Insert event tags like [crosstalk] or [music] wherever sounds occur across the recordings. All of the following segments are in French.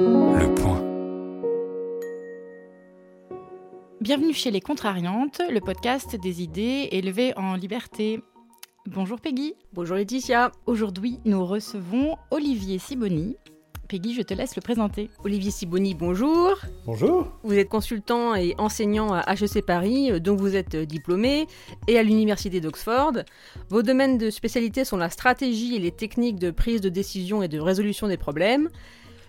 Le point. Bienvenue chez Les Contrariantes, le podcast des idées élevées en liberté. Bonjour Peggy. Bonjour Laetitia. Aujourd'hui, nous recevons Olivier Siboni. Peggy, je te laisse le présenter. Olivier Siboni, bonjour. Bonjour. Vous êtes consultant et enseignant à HEC Paris, dont vous êtes diplômé, et à l'Université d'Oxford. Vos domaines de spécialité sont la stratégie et les techniques de prise de décision et de résolution des problèmes.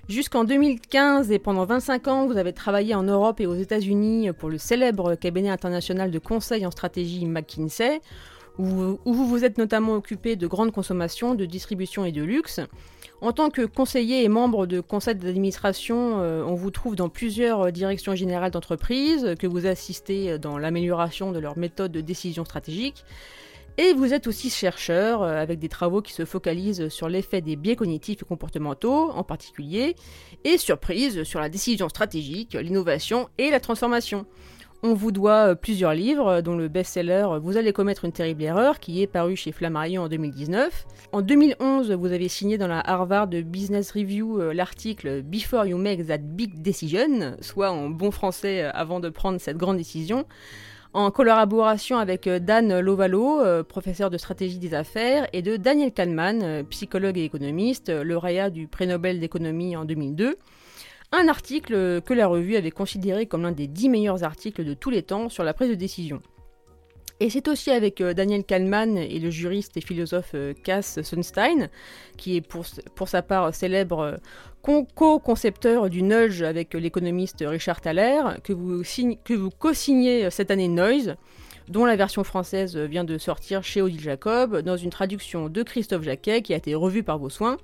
Jusqu'en 2015 et pendant 25 ans, vous avez travaillé en Europe et aux États-Unis pour le célèbre cabinet international de conseil en stratégie McKinsey, où, vous vous êtes notamment occupé de grandes consommations, de distribution et de luxe. En tant que conseiller et membre de conseil d'administration, euh, on vous trouve dans plusieurs directions générales d'entreprise, que vous assistez dans l'amélioration de leurs méthodes de décision stratégique. Et vous êtes aussi chercheur, euh, avec des travaux qui se focalisent sur l'effet des biais cognitifs et comportementaux en particulier, et surprise sur la décision stratégique, l'innovation et la transformation. On vous doit euh, plusieurs livres, dont le best-seller Vous allez commettre une terrible erreur, qui est paru chez Flammarion en 2019. En 2011, vous avez signé dans la Harvard Business Review euh, l'article Before you make that big decision, soit en bon français euh, avant de prendre cette grande décision, en collaboration avec Dan Lovalo, professeur de stratégie des affaires, et de Daniel Kahneman, psychologue et économiste, lauréat du prix Nobel d'économie en 2002 un article que la revue avait considéré comme l'un des dix meilleurs articles de tous les temps sur la prise de décision. Et c'est aussi avec euh, Daniel Kahneman et le juriste et philosophe euh, Cass Sunstein, qui est pour, sa part célèbre euh, co-concepteur du nudge avec l'économiste Richard Thaler, que vous, co-signez cette année Noise, dont la version française vient de sortir chez Odile Jacob, dans une traduction de Christophe Jacquet qui a été revue par vos soins.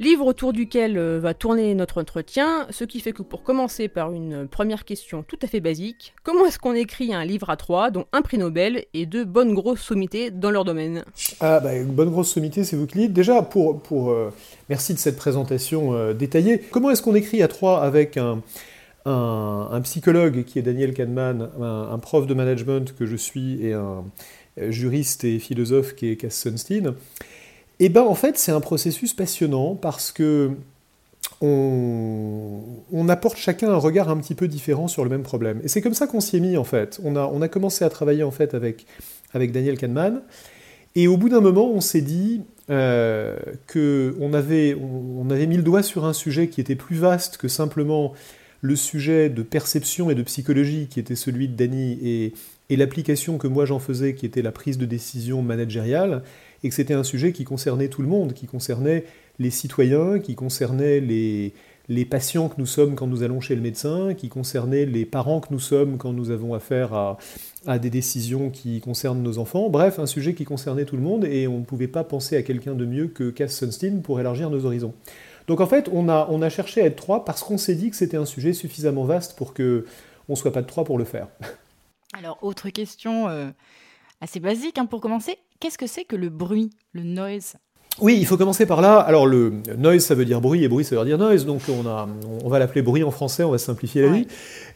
Livre autour duquel euh, va tourner notre entretien, ce qui fait que pour commencer par une première question tout à fait basique, comment est-ce qu'on écrit un livre à trois, dont un prix Nobel et deux bonnes grosses sommités dans leur domaine? Ah bah une bonne grosse sommité, c'est vous qui dites. Déjà, pour, pour euh, merci de cette présentation euh, détaillée. Comment est-ce qu'on écrit à trois avec un, un, psychologue qui est Daniel Kahneman, un, prof de management que je suis et un juriste et philosophe qui est Cass Sunstein? Eh bien, en fait, c'est un processus passionnant parce que on, apporte chacun un regard un petit peu différent sur le même problème. Et c'est comme ça qu'on s'y est mis, en fait. On a, on a commencé à travailler, en fait, avec, avec Daniel Kahneman. Et au bout d'un moment, on s'est dit euh, qu'on avait, on, avait mis le doigt sur un sujet qui était plus vaste que simplement le sujet de perception et de psychologie qui était celui de Danny et, et l'application que moi j'en faisais qui était la prise de décision managériale et que c'était un sujet qui concernait tout le monde, qui concernait les citoyens, qui concernait les, les patients que nous sommes quand nous allons chez le médecin, qui concernait les parents que nous sommes quand nous avons affaire à, à, des décisions qui concernent nos enfants. Bref, un sujet qui concernait tout le monde et on ne pouvait pas penser à quelqu'un de mieux que Cass Sunstein pour élargir nos horizons. Donc en fait, on a, on a cherché à être trois parce qu'on s'est dit que c'était un sujet suffisamment vaste pour que on soit pas de trois pour le faire. Alors, autre question euh, assez basique hein, pour commencer. Qu'est-ce que c'est que le bruit, le noise? Oui, il faut commencer par là. Alors, le noise, ça veut dire bruit, et bruit, ça veut dire noise. Donc, on, a, on va l'appeler bruit en français, on va simplifier la vie.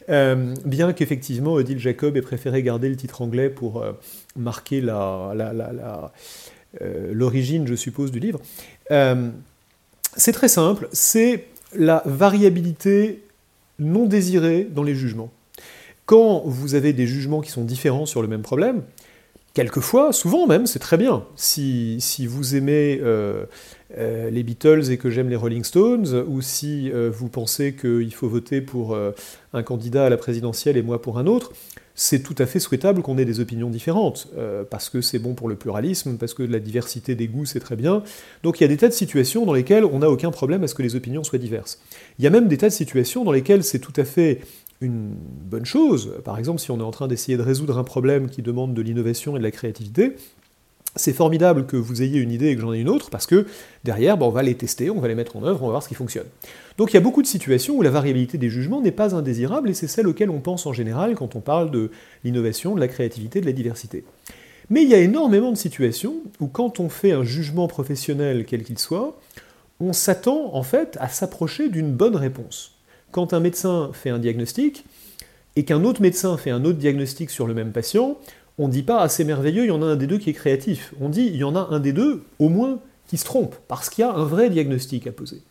Euh, bien qu'effectivement, Odile Jacob ait préféré garder le titre anglais pour euh, marquer la, euh, l'origine, je suppose, du livre. c'est très simple, c'est la variabilité non désirée dans les jugements. Quand vous avez des jugements qui sont différents sur le même problème, quelquefois, souvent même, c'est très bien. Si, si vous aimez euh, euh, les Beatles et que j'aime les Rolling Stones, ou si euh, vous pensez qu'il faut voter pour un candidat à la présidentielle et moi pour un autre, c'est tout à fait souhaitable qu'on ait des opinions différentes, parce que c'est bon pour le pluralisme, parce que la diversité des goûts, c'est très bien. Donc il y a des tas de situations dans lesquelles on n'a aucun problème à ce que les opinions soient diverses. Il y a même des tas de situations dans lesquelles c'est tout à fait une bonne chose. Par exemple, si on est en train d'essayer de résoudre un problème qui demande de l'innovation et de la créativité, c'est formidable que vous ayez une idée et que j'en ai une autre, parce que derrière, ben, on va les tester, on va les mettre en œuvre, on va voir ce qui fonctionne. Donc il y a beaucoup de situations où la variabilité des jugements n'est pas indésirable, et c'est celle auxquelles on pense en général quand on parle de l'innovation, de la créativité, de la diversité. Mais il y a énormément de situations où quand on fait un jugement professionnel, quel qu'il soit, on s'attend en fait à s'approcher d'une bonne réponse. Quand un médecin fait un diagnostic et qu'un autre médecin fait un autre diagnostic sur le même patient, on ne dit pas ah c'est merveilleux, il y en a un des deux qui est créatif. On dit il y en a un des deux, au moins, qui se trompe, parce qu'il y a un vrai diagnostic à poser.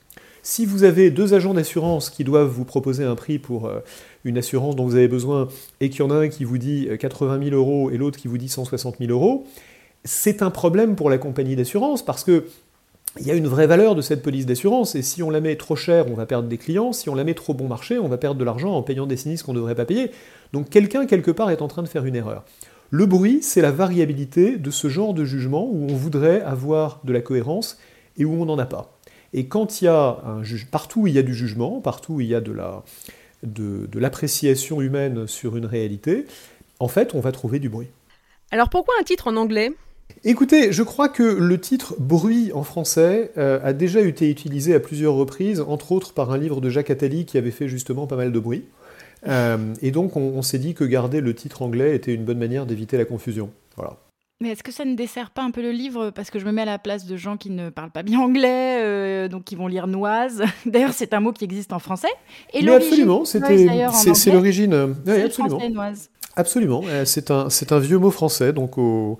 Si vous avez deux agents d'assurance qui doivent vous proposer un prix pour euh, une assurance dont vous avez besoin et qu'il y en a un qui vous dit 80 000 euros et l'autre qui vous dit 160 000 euros, c'est un problème pour la compagnie d'assurance parce que il y a une vraie valeur de cette police d'assurance, et si on la met trop cher, on va perdre des clients, si on la met trop bon marché, on va perdre de l'argent en payant des sinistres qu'on ne devrait pas payer. Donc quelqu'un, quelque part, est en train de faire une erreur. Le bruit, c'est la variabilité de ce genre de jugement où on voudrait avoir de la cohérence et où on n'en a pas. Et quand il y a un partout où il y a du jugement, partout où il y a de la de, l'appréciation humaine sur une réalité, en fait, on va trouver du bruit. Alors pourquoi un titre en anglais? Écoutez, je crois que le titre bruit en français euh, a déjà été utilisé à plusieurs reprises, entre autres par un livre de Jacques Attali qui avait fait justement pas mal de bruit. Euh, et donc on, s'est dit que garder le titre anglais était une bonne manière d'éviter la confusion. Voilà. Mais est-ce que ça ne dessert pas un peu le livre? Parce que je me mets à la place de gens qui ne parlent pas bien anglais, euh, donc qui vont lire noise. [laughs] D'ailleurs, c'est un mot qui existe en français. Et Mais absolument, c'est l'origine. Euh, absolument. Absolument, c'est un, un vieux mot français, donc aux,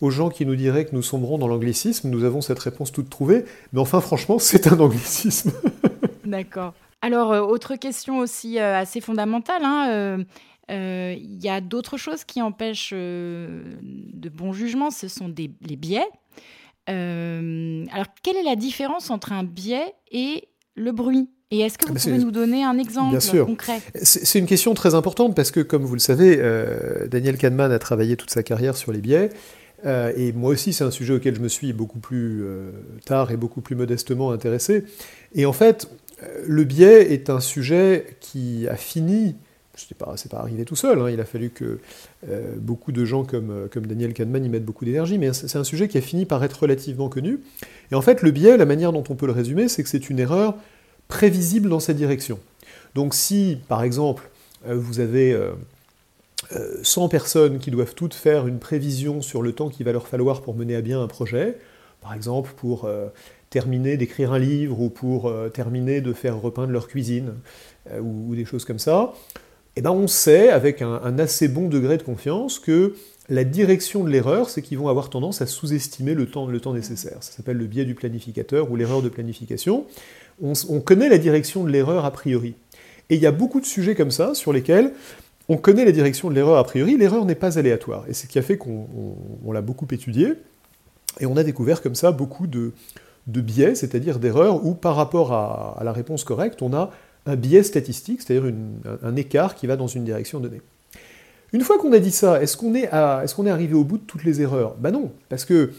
aux gens qui nous diraient que nous sombrons dans l'anglicisme, nous avons cette réponse toute trouvée. Mais enfin, franchement, [laughs] c'est un anglicisme. [laughs] D'accord. Alors, euh, autre question aussi euh, assez fondamentale. Hein, euh, il y a d'autres choses qui empêchent de bon jugement, ce sont des, les biais. alors, quelle est la différence entre un biais et le bruit? Et est-ce que vous ah, pouvez nous donner un exemple concret? C'est une question très importante parce que, comme vous le savez, Daniel Kahneman a travaillé toute sa carrière sur les biais. Et moi aussi, c'est un sujet auquel je me suis beaucoup plus tard et beaucoup plus modestement intéressé. Et en fait, le biais est un sujet qui a fini, ce n'est pas, pas arrivé tout seul, hein, il a fallu que euh, beaucoup de gens comme, euh, comme Daniel Kahneman y mettent beaucoup d'énergie, mais c'est un sujet qui a fini par être relativement connu. Et en fait, le biais, la manière dont on peut le résumer, c'est que c'est une erreur prévisible dans sa direction. Donc si, par exemple, euh, vous avez 100 personnes qui doivent toutes faire une prévision sur le temps qu'il va leur falloir pour mener à bien un projet, par exemple pour terminer d'écrire un livre ou pour euh, terminer de faire repeindre leur cuisine euh, ou, des choses comme ça, eh ben on sait avec un, assez bon degré de confiance que la direction de l'erreur, c'est qu'ils vont avoir tendance à sous-estimer le temps, le temps nécessaire. Ça s'appelle le biais du planificateur ou l'erreur de planification. On, connaît la direction de l'erreur a priori. Et il y a beaucoup de sujets comme ça sur lesquels on connaît la direction de l'erreur a priori, l'erreur n'est pas aléatoire. Et c'est ce qui a fait qu'on l'a beaucoup étudié, et on a découvert comme ça beaucoup de, biais, c'est-à-dire d'erreurs, où par rapport à, la réponse correcte, on a un biais statistique, c'est-à-dire un, écart qui va dans une direction donnée. Une fois qu'on a dit ça, est-ce qu'on est, est, arrivé au bout de toutes les erreurs? Ben non, parce que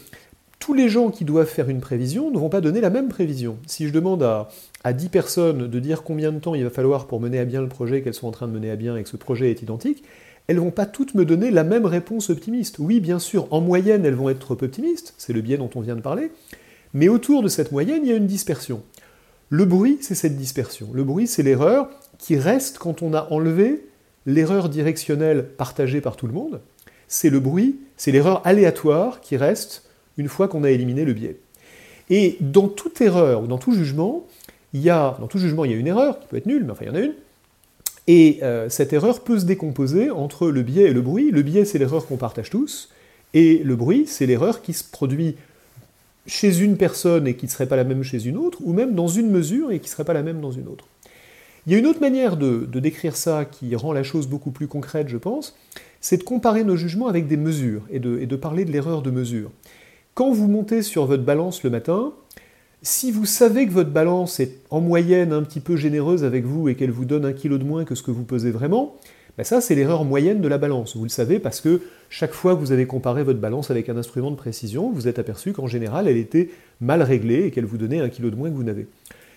tous les gens qui doivent faire une prévision ne vont pas donner la même prévision. Si je demande à, à 10 personnes de dire combien de temps il va falloir pour mener à bien le projet qu'elles sont en train de mener à bien et que ce projet est identique, elles vont pas toutes me donner la même réponse optimiste. Oui, bien sûr, en moyenne, elles vont être trop optimistes, c'est le biais dont on vient de parler, mais autour de cette moyenne, il y a une dispersion. Le bruit, c'est cette dispersion. Le bruit, c'est l'erreur qui reste quand on a enlevé l'erreur directionnelle partagée par tout le monde. C'est le bruit, c'est l'erreur aléatoire qui reste une fois qu'on a éliminé le biais. Et dans toute erreur ou dans tout jugement, il y a, dans tout jugement, il y a une erreur qui peut être nulle, mais enfin il y en a une. Et euh, cette erreur peut se décomposer entre le biais et le bruit. Le biais, c'est l'erreur qu'on partage tous, et le bruit, c'est l'erreur qui se produit chez une personne et qui ne serait pas la même chez une autre, ou même dans une mesure et qui ne serait pas la même dans une autre. Il y a une autre manière de, décrire ça qui rend la chose beaucoup plus concrète, je pense, c'est de comparer nos jugements avec des mesures et de, et de parler de l'erreur de mesure. Quand vous montez sur votre balance le matin, si vous savez que votre balance est en moyenne un petit peu généreuse avec vous et qu'elle vous donne un kilo de moins que ce que vous pesez vraiment, ben ça c'est l'erreur moyenne de la balance. Vous le savez parce que chaque fois que vous avez comparé votre balance avec un instrument de précision, vous êtes aperçu qu'en général elle était mal réglée et qu'elle vous donnait un kilo de moins que vous n'avez.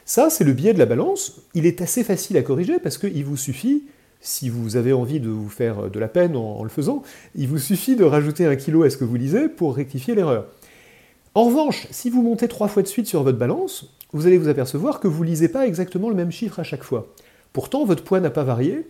Ça c'est le biais de la balance. Il est assez facile à corriger parce qu'il vous suffit, si vous avez envie de vous faire de la peine en, le faisant, il vous suffit de rajouter un kilo à ce que vous lisez pour rectifier l'erreur. En revanche, si vous montez trois fois de suite sur votre balance, vous allez vous apercevoir que vous lisez pas exactement le même chiffre à chaque fois. Pourtant, votre poids n'a pas varié,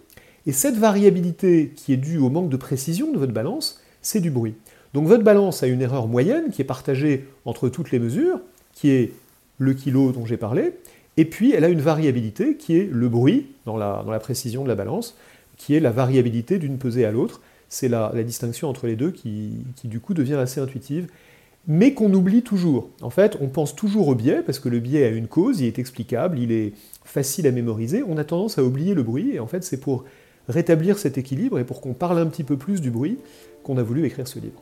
et cette variabilité qui est due au manque de précision de votre balance, c'est du bruit. Donc votre balance a une erreur moyenne qui est partagée entre toutes les mesures, qui est le kilo dont j'ai parlé, et puis elle a une variabilité qui est le bruit dans la, précision de la balance, qui est la variabilité d'une pesée à l'autre. C'est la, distinction entre les deux qui, du coup devient assez intuitive. Mais qu'on oublie toujours. En fait, on pense toujours au biais, parce que le biais a une cause, il est explicable, il est facile à mémoriser, on a tendance à oublier le bruit, et en fait c'est pour rétablir cet équilibre et pour qu'on parle un petit peu plus du bruit qu'on a voulu écrire ce livre.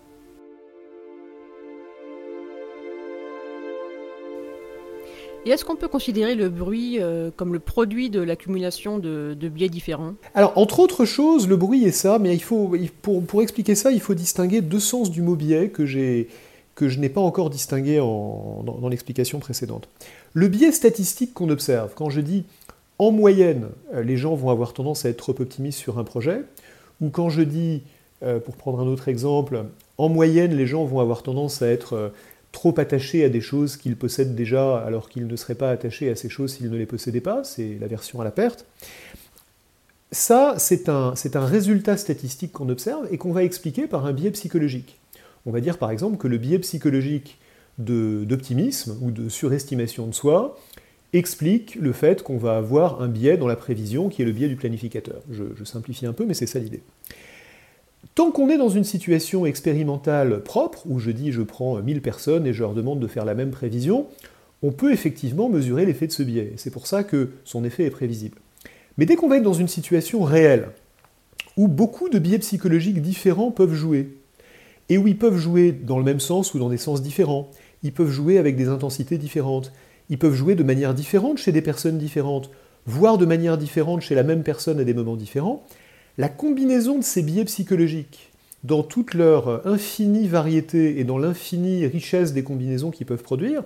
Et est-ce qu'on peut considérer le bruit euh, comme le produit de l'accumulation de, biais différents? Alors, entre autres choses, le bruit est ça, mais il faut, pour, pour expliquer ça, il faut distinguer deux sens du mot biais que, que je n'ai pas encore distingué dans, l'explication précédente. Le biais statistique qu'on observe, quand je dis en moyenne, euh, les gens vont avoir tendance à être trop optimistes sur un projet, ou quand je dis, euh, pour prendre un autre exemple, en moyenne, les gens vont avoir tendance à être trop attachés à des choses qu'ils possèdent déjà alors qu'ils ne seraient pas attachés à ces choses s'ils ne les possédaient pas, c'est l'aversion à la perte. Ça, c'est un, résultat statistique qu'on observe et qu'on va expliquer par un biais psychologique. On va dire par exemple que le biais psychologique d'optimisme ou de surestimation de soi explique le fait qu'on va avoir un biais dans la prévision qui est le biais du planificateur. je simplifie un peu, mais c'est ça l'idée. Tant qu'on est dans une situation expérimentale propre, où je dis je prends 1000 personnes et je leur demande de faire la même prévision, on peut effectivement mesurer l'effet de ce biais. C'est pour ça que son effet est prévisible. Mais dès qu'on va être dans une situation réelle, où beaucoup de biais psychologiques différents peuvent jouer, et où ils peuvent jouer dans le même sens ou dans des sens différents, ils peuvent jouer avec des intensités différentes, ils peuvent jouer de manière différente chez des personnes différentes, voire de manière différente chez la même personne à des moments différents, la combinaison de ces biais psychologiques, dans toute leur infinie variété et dans l'infinie richesse des combinaisons qu'ils peuvent produire,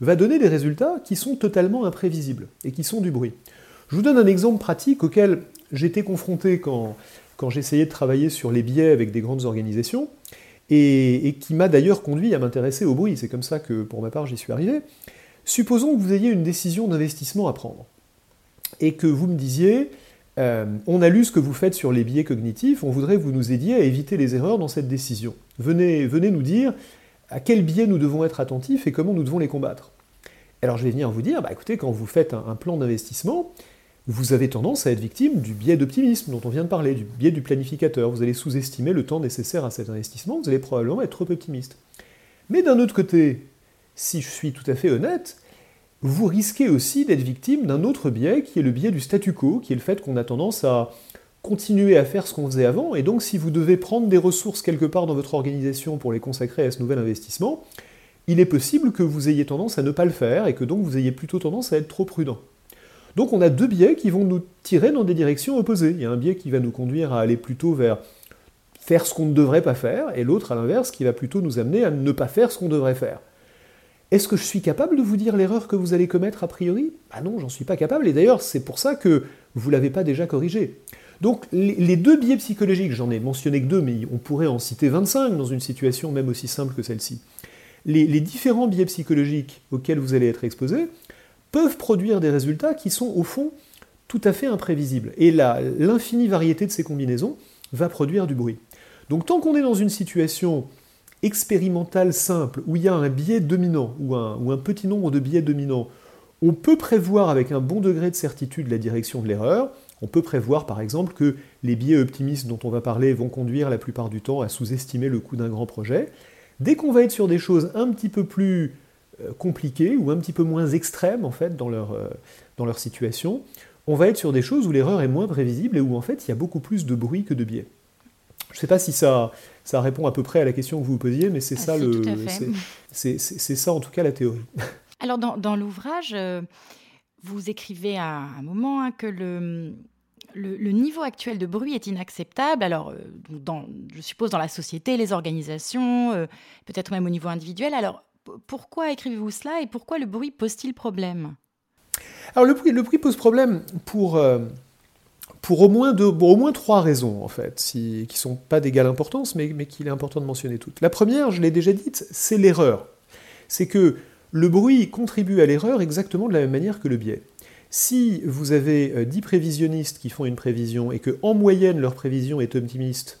va donner des résultats qui sont totalement imprévisibles et qui sont du bruit. Je vous donne un exemple pratique auquel j'étais confronté quand, j'essayais de travailler sur les biais avec des grandes organisations, et, qui m'a d'ailleurs conduit à m'intéresser au bruit. C'est comme ça que, pour ma part, j'y suis arrivé. Supposons que vous ayez une décision d'investissement à prendre, et que vous me disiez, euh, on a lu ce que vous faites sur les biais cognitifs, on voudrait que vous nous aidiez à éviter les erreurs dans cette décision. Venez, venez nous dire à quels biais nous devons être attentifs et comment nous devons les combattre. Alors je vais venir vous dire, bah, écoutez, quand vous faites un, plan d'investissement, vous avez tendance à être victime du biais d'optimisme dont on vient de parler, du biais du planificateur. Vous allez sous-estimer le temps nécessaire à cet investissement, vous allez probablement être trop optimiste. Mais d'un autre côté, si je suis tout à fait honnête, vous risquez aussi d'être victime d'un autre biais qui est le biais du statu quo, qui est le fait qu'on a tendance à continuer à faire ce qu'on faisait avant, et donc si vous devez prendre des ressources quelque part dans votre organisation pour les consacrer à ce nouvel investissement, il est possible que vous ayez tendance à ne pas le faire, et que donc vous ayez plutôt tendance à être trop prudent. Donc on a deux biais qui vont nous tirer dans des directions opposées. Il y a un biais qui va nous conduire à aller plutôt vers faire ce qu'on ne devrait pas faire, et l'autre à l'inverse qui va plutôt nous amener à ne pas faire ce qu'on devrait faire. Est-ce que je suis capable de vous dire l'erreur que vous allez commettre a priori? Ah non, j'en suis pas capable, et d'ailleurs c'est pour ça que vous ne l'avez pas déjà corrigé. Donc les deux biais psychologiques, j'en ai mentionné que deux, mais on pourrait en citer 25 dans une situation même aussi simple que celle-ci. Les, différents biais psychologiques auxquels vous allez être exposé peuvent produire des résultats qui sont au fond tout à fait imprévisibles. Et l'infinie variété de ces combinaisons va produire du bruit. Donc tant qu'on est dans une situation expérimentale simple, où il y a un biais dominant, ou un, ou un petit nombre de biais dominants, on peut prévoir avec un bon degré de certitude la direction de l'erreur. On peut prévoir par exemple que les biais optimistes dont on va parler vont conduire la plupart du temps à sous-estimer le coût d'un grand projet. Dès qu'on va être sur des choses un petit peu plus compliquées ou un petit peu moins extrêmes en fait dans leur, euh, dans leur situation, on va être sur des choses où l'erreur est moins prévisible et où en fait il y a beaucoup plus de bruit que de biais. Je ne sais pas si ça, ça répond à peu près à la question que vous vous posiez, mais c'est ah, ça le, c'est ça en tout cas la théorie. [laughs] Alors dans, dans l'ouvrage, euh, vous écrivez à un moment hein, que le, le, niveau actuel de bruit est inacceptable. Alors, euh, dans, je suppose dans la société, les organisations, euh, peut-être même au niveau individuel. Alors, pourquoi écrivez-vous cela et pourquoi le bruit pose-t-il problème? Alors, le bruit, pose problème pour pour au moins, au moins trois raisons, en fait, qui ne sont pas d'égale importance, mais, mais qu'il est important de mentionner toutes. La première, je l'ai déjà dite, c'est l'erreur. C'est que le bruit contribue à l'erreur exactement de la même manière que le biais. Si vous avez 10 euh, prévisionnistes qui font une prévision et que en moyenne leur prévision est optimiste,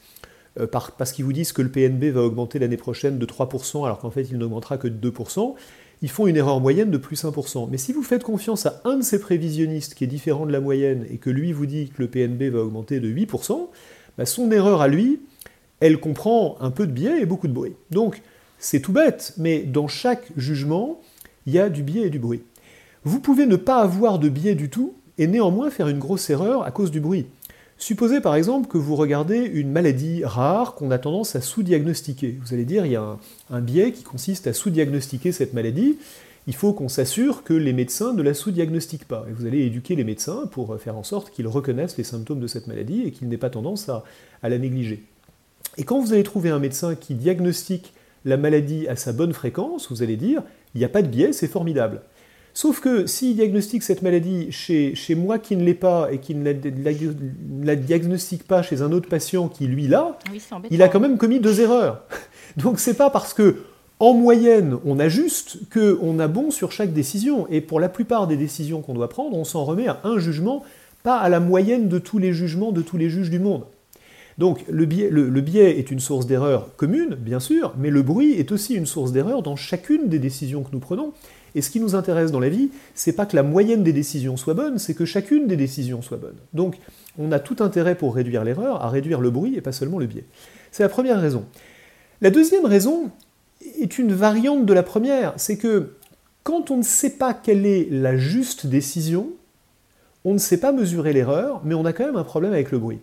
euh, parce qu'ils vous disent que le PNB va augmenter l'année prochaine de 3%, alors qu'en fait il n'augmentera que de 2%, ils font une erreur moyenne de plus 1%. Mais si vous faites confiance à un de ces prévisionnistes qui est différent de la moyenne et que lui vous dit que le PNB va augmenter de 8%, bah, son erreur à lui, elle comprend un peu de biais et beaucoup de bruit. Donc, C'est tout bête, mais dans chaque jugement, il y a du biais et du bruit. Vous pouvez ne pas avoir de biais du tout et néanmoins faire une grosse erreur à cause du bruit. Supposez par exemple que vous regardez une maladie rare qu'on a tendance à sous-diagnostiquer. Vous allez dire il y a un, biais qui consiste à sous-diagnostiquer cette maladie. Il faut qu'on s'assure que les médecins ne la sous-diagnostiquent pas. Et vous allez éduquer les médecins pour faire en sorte qu'ils reconnaissent les symptômes de cette maladie et qu'ils n'aient pas tendance à, à la négliger. Et quand vous allez trouver un médecin qui diagnostique la maladie à sa bonne fréquence, vous allez dire il n'y a pas de biais, c'est formidable. Sauf que s'il diagnostique cette maladie chez, chez moi qui ne l'ai pas et qui ne la, diagnostique pas chez un autre patient qui lui l'a, ah il a quand même commis deux erreurs. [laughs] Donc c'est pas parce que en moyenne on ajuste qu'on a bon sur chaque décision. Et pour la plupart des décisions qu'on doit prendre, on s'en remet à un jugement, pas à la moyenne de tous les jugements de tous les juges du monde. Donc le biais, est une source d'erreur commune, bien sûr, mais le bruit est aussi une source d'erreur dans chacune des décisions que nous prenons. Et ce qui nous intéresse dans la vie, c'est pas que la moyenne des décisions soit bonne, c'est que chacune des décisions soit bonne. Donc, on a tout intérêt pour réduire l'erreur à réduire le bruit et pas seulement le biais. C'est la première raison. La deuxième raison est une variante de la première, c'est que quand on ne sait pas quelle est la juste décision, on ne sait pas mesurer l'erreur, mais on a quand même un problème avec le bruit.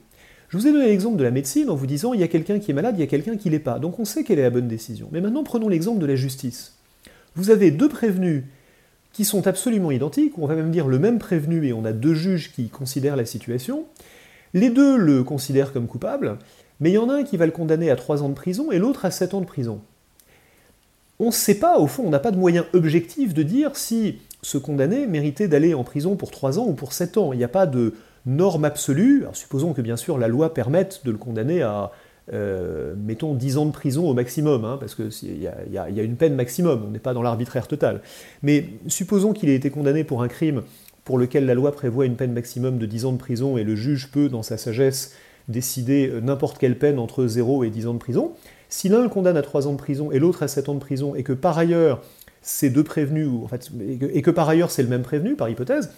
Je vous ai donné l'exemple de la médecine en vous disant il y a quelqu'un qui est malade, il y a quelqu'un qui l'est pas. Donc on sait quelle est la bonne décision. Mais maintenant prenons l'exemple de la justice vous avez deux prévenus qui sont absolument identiques, on va même dire le même prévenu, et on a deux juges qui considèrent la situation. Les deux le considèrent comme coupable, mais il y en a un qui va le condamner à 3 ans de prison et l'autre à 7 ans de prison. On ne sait pas, au fond, on n'a pas de moyen objectif de dire si ce condamné méritait d'aller en prison pour 3 ans ou pour 7 ans. Il n'y a pas de norme absolue. Supposons que bien sûr la loi permette de le condamner à euh, mettons 10 ans de prison au maximum, hein, parce qu'il y, y, a une peine maximum, on n'est pas dans l'arbitraire total. Mais supposons qu'il ait été condamné pour un crime pour lequel la loi prévoit une peine maximum de 10 ans de prison et le juge peut, dans sa sagesse, décider euh, n'importe quelle peine entre 0 et 10 ans de prison. Si l'un le condamne à 3 ans de prison et l'autre à 7 ans de prison, et que par ailleurs ces deux prévenus, et que par ailleurs c'est le même prévenu, par hypothèse,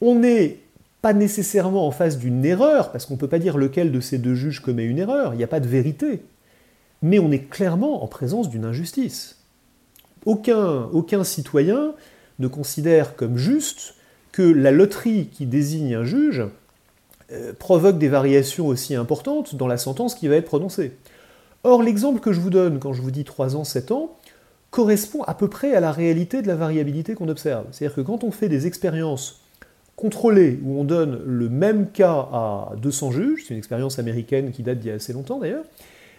on est pas nécessairement en face d'une erreur, parce qu'on ne peut pas dire lequel de ces deux juges commet une erreur, il n'y a pas de vérité, mais on est clairement en présence d'une injustice. Aucun, aucun citoyen ne considère comme juste que la loterie qui désigne un juge euh, provoque des variations aussi importantes dans la sentence qui va être prononcée. Or, l'exemple que je vous donne quand je vous dis 3 ans, 7 ans, correspond à peu près à la réalité de la variabilité qu'on observe. C'est-à-dire que quand on fait des expériences contrôlé, où on donne le même cas à 200 juges, c'est une expérience américaine qui date d'il y a assez longtemps d'ailleurs,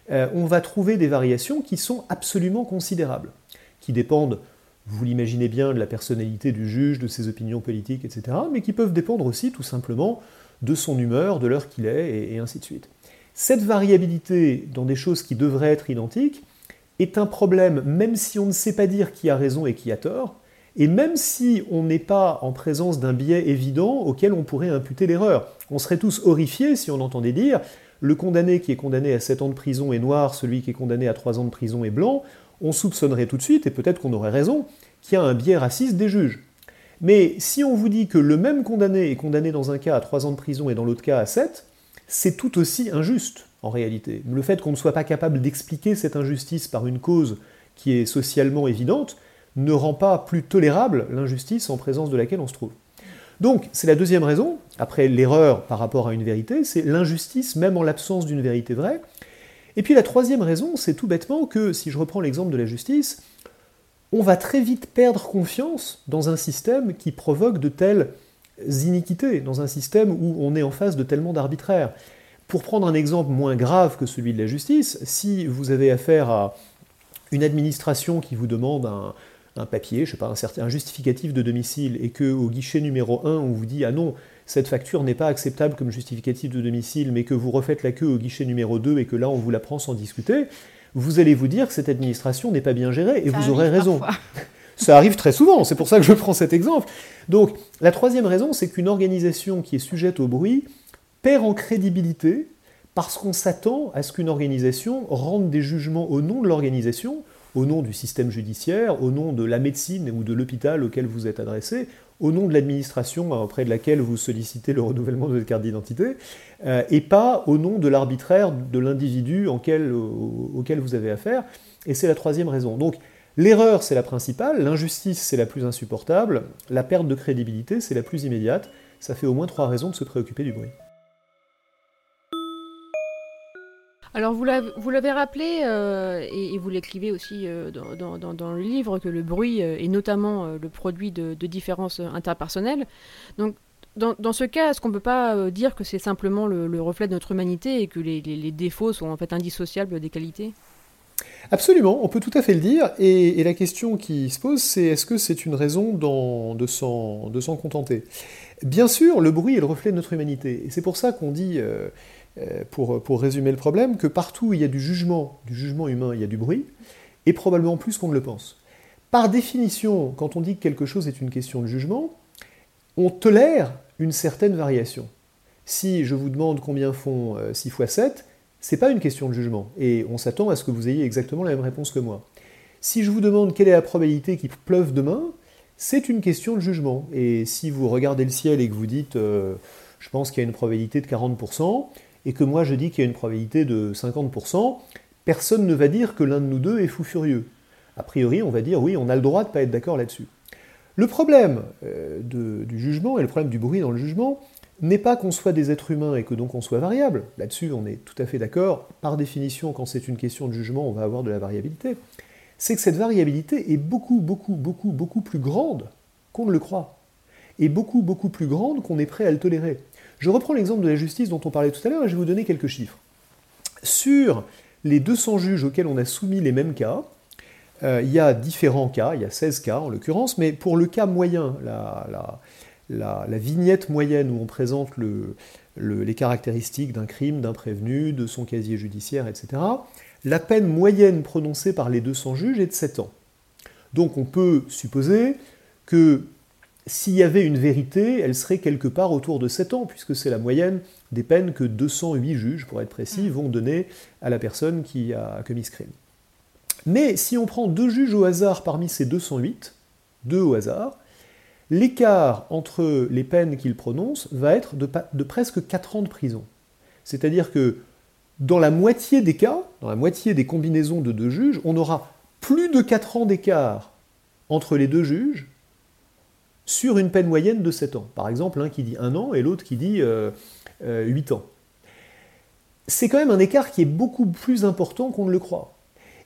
euh, on va trouver des variations qui sont absolument considérables, qui dépendent, vous l'imaginez bien, de la personnalité du juge, de ses opinions politiques, etc., mais qui peuvent dépendre aussi tout simplement de son humeur, de l'heure qu'il est, et ainsi de suite. Cette variabilité dans des choses qui devraient être identiques est un problème, même si on ne sait pas dire qui a raison et qui a tort, et même si on n'est pas en présence d'un biais évident auquel on pourrait imputer l'erreur, on serait tous horrifiés si on entendait dire le condamné qui est condamné à 7 ans de prison est noir, celui qui est condamné à 3 ans de prison est blanc, on soupçonnerait tout de suite, et peut-être qu'on aurait raison, qu'il y a un biais raciste des juges. Mais si on vous dit que le même condamné est condamné dans un cas à 3 ans de prison et dans l'autre cas à 7, c'est tout aussi injuste en réalité. Le fait qu'on ne soit pas capable d'expliquer cette injustice par une cause qui est socialement évidente, ne rend pas plus tolérable l'injustice en présence de laquelle on se trouve. Donc, c'est la deuxième raison, après l'erreur par rapport à une vérité, c'est l'injustice même en l'absence d'une vérité vraie. Et puis la troisième raison, c'est tout bêtement que, si je reprends l'exemple de la justice, on va très vite perdre confiance dans un système qui provoque de telles iniquités, dans un système où on est en face de tellement d'arbitraire. Pour prendre un exemple moins grave que celui de la justice, si vous avez affaire à une administration qui vous demande un, un papier, je sais pas, un, certain, justificatif de domicile, et que au guichet numéro 1, on vous dit ah non, cette facture n'est pas acceptable comme justificatif de domicile, mais que vous refaites la queue au guichet numéro 2 et que là on vous la prend sans discuter, vous allez vous dire que cette administration n'est pas bien gérée, et vous aurez raison. [laughs] [laughs] Ça arrive très souvent, c'est pour ça que je prends cet exemple. Donc la troisième raison, c'est qu'une organisation qui est sujette au bruit perd en crédibilité parce qu'on s'attend à ce qu'une organisation rende des jugements au nom de l'organisation au nom du système judiciaire, au nom de la médecine ou de l'hôpital auquel vous êtes adressé, au nom de l'administration auprès de laquelle vous sollicitez le renouvellement de votre carte d'identité, euh, et pas au nom de l'arbitraire de l'individu auquel vous avez affaire. Et c'est la troisième raison. Donc l'erreur, c'est la principale, l'injustice, c'est la plus insupportable, la perte de crédibilité, c'est la plus immédiate. Ça fait au moins trois raisons de se préoccuper du bruit. Alors vous l'avez rappelé, euh, et, vous l'écrivez aussi euh, dans, le livre, que le bruit euh, est notamment le produit de, différences interpersonnelles. Donc dans, ce cas, est-ce qu'on ne peut pas dire que c'est simplement le, reflet de notre humanité et que les, défauts sont en fait indissociables des qualités? Absolument, on peut tout à fait le dire. Et, la question qui se pose, c'est est-ce que c'est une raison de s'en contenter? Bien sûr, le bruit est le reflet de notre humanité. Et c'est pour ça qu'on dit euh, pour, pour résumer le problème, que partout où il y a du jugement, du jugement humain, il y a du bruit, et probablement plus qu'on ne le pense. Par définition, quand on dit que quelque chose est une question de jugement, on tolère une certaine variation. Si je vous demande combien font 6 x 7, c'est pas une question de jugement, et on s'attend à ce que vous ayez exactement la même réponse que moi. Si je vous demande quelle est la probabilité qu'il pleuve demain, c'est une question de jugement. Et si vous regardez le ciel et que vous dites euh, je pense qu'il y a une probabilité de 40%, et que moi je dis qu'il y a une probabilité de 50%, personne ne va dire que l'un de nous deux est fou furieux. A priori, on va dire oui, on a le droit de ne pas être d'accord là-dessus. Le problème euh, du jugement et le problème du bruit dans le jugement n'est pas qu'on soit des êtres humains et que donc on soit variable. Là-dessus, on est tout à fait d'accord. Par définition, quand c'est une question de jugement, on va avoir de la variabilité. C'est que cette variabilité est beaucoup, beaucoup, beaucoup, beaucoup plus grande qu'on ne le croit. Et beaucoup, beaucoup plus grande qu'on est prêt à le tolérer. Je reprends l'exemple de la justice dont on parlait tout à l'heure et je vais vous donner quelques chiffres. Sur les 200 juges auxquels on a soumis les mêmes cas, euh, il y a différents cas, il y a 16 cas en l'occurrence, mais pour le cas moyen, la, vignette moyenne où on présente les caractéristiques d'un crime, d'un prévenu, de son casier judiciaire, etc., la peine moyenne prononcée par les 200 juges est de 7 ans. Donc on peut supposer que s'il y avait une vérité, elle serait quelque part autour de 7 ans, puisque c'est la moyenne des peines que 208 juges, pour être précis, mm. vont donner à la personne qui a commis ce crime. Mais si on prend deux juges au hasard parmi ces 208, deux au hasard, l'écart entre les peines qu'ils prononcent va être de, de presque 4 ans de prison. C'est-à-dire que dans la moitié des cas, dans la moitié des combinaisons de deux juges, on aura plus de 4 ans d'écart entre les deux juges sur une peine moyenne de 7 ans. Par exemple, l'un qui dit 1 an et l'autre qui dit 8 euh, euh, ans. C'est quand même un écart qui est beaucoup plus important qu'on ne le croit.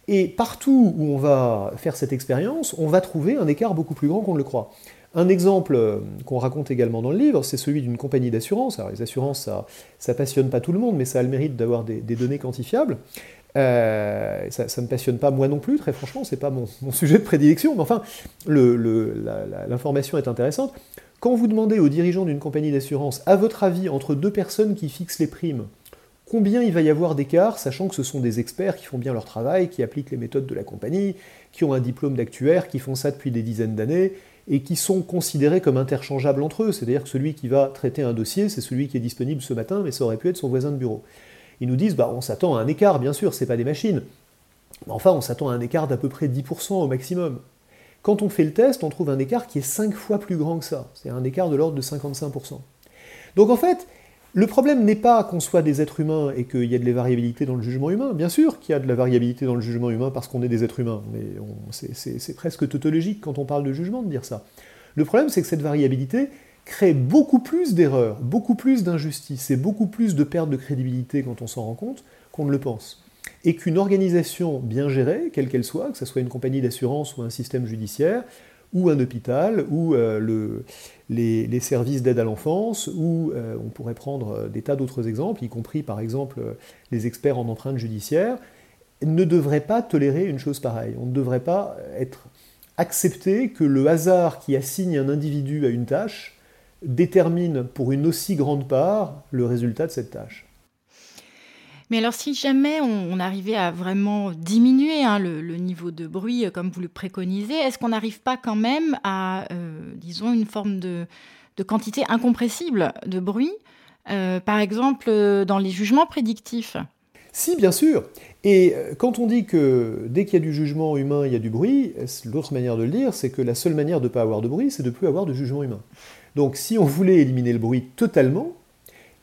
Et partout où on va faire cette expérience, on va trouver un écart beaucoup plus grand qu'on ne le croit. Un exemple euh, qu'on raconte également dans le livre, c'est celui d'une compagnie d'assurance. Alors les assurances, ça, passionne pas tout le monde, mais ça a le mérite d'avoir des, données quantifiables. Euh, ça ne me passionne pas moi non plus, très franchement, c'est pas mon, [laughs] sujet de prédilection, mais enfin, l'information est intéressante. Quand vous demandez aux dirigeants d'une compagnie d'assurance, à votre avis, entre deux personnes qui fixent les primes, combien il va y avoir d'écart, sachant que ce sont des experts qui font bien leur travail, qui appliquent les méthodes de la compagnie, qui ont un diplôme d'actuaire, qui font ça depuis des dizaines d'années, et qui sont considérés comme interchangeables entre eux. C'est-à-dire que celui qui va traiter un dossier, c'est celui qui est disponible ce matin, mais ça aurait pu être son voisin de bureau. Ils nous disent, bah, on s'attend à un écart, bien sûr, c'est pas des machines. Mais enfin, on s'attend à un écart d'à peu près 10% au maximum. Quand on fait le test, on trouve un écart qui est 5 fois plus grand que ça. C'est un écart de l'ordre de 55%. Donc en fait, le problème n'est pas qu'on soit des êtres humains et qu'il y ait de la variabilité dans le jugement humain. Bien sûr qu'il y a de la variabilité dans le jugement humain parce qu'on est des êtres humains, mais c'est presque tautologique quand on parle de jugement de dire ça. Le problème, c'est que cette variabilité, crée beaucoup plus d'erreurs, beaucoup plus d'injustices et beaucoup plus de perte de crédibilité quand on s'en rend compte qu'on ne le pense. Et qu'une organisation bien gérée, quelle qu'elle soit, que ce soit une compagnie d'assurance ou un système judiciaire, ou un hôpital, ou euh, les, services d'aide à l'enfance, ou euh, on pourrait prendre euh, des tas d'autres exemples, y compris par exemple les experts en empreinte judiciaire, ne devrait pas tolérer une chose pareille. On ne devrait pas être accepter que le hasard qui assigne un individu à une tâche détermine pour une aussi grande part le résultat de cette tâche. Mais alors si jamais on, arrivait à vraiment diminuer hein, le, niveau de bruit euh, comme vous le préconisez, est-ce qu'on n'arrive pas quand même à, euh, disons, une forme de, quantité incompressible de bruit, euh, par exemple dans les jugements prédictifs? Si, bien sûr. Et quand on dit que dès qu'il y a du jugement humain, il y a du bruit, l'autre manière de le dire, c'est que la seule manière de ne pas avoir de bruit, c'est de ne plus avoir de jugement humain. Donc si on voulait éliminer le bruit totalement,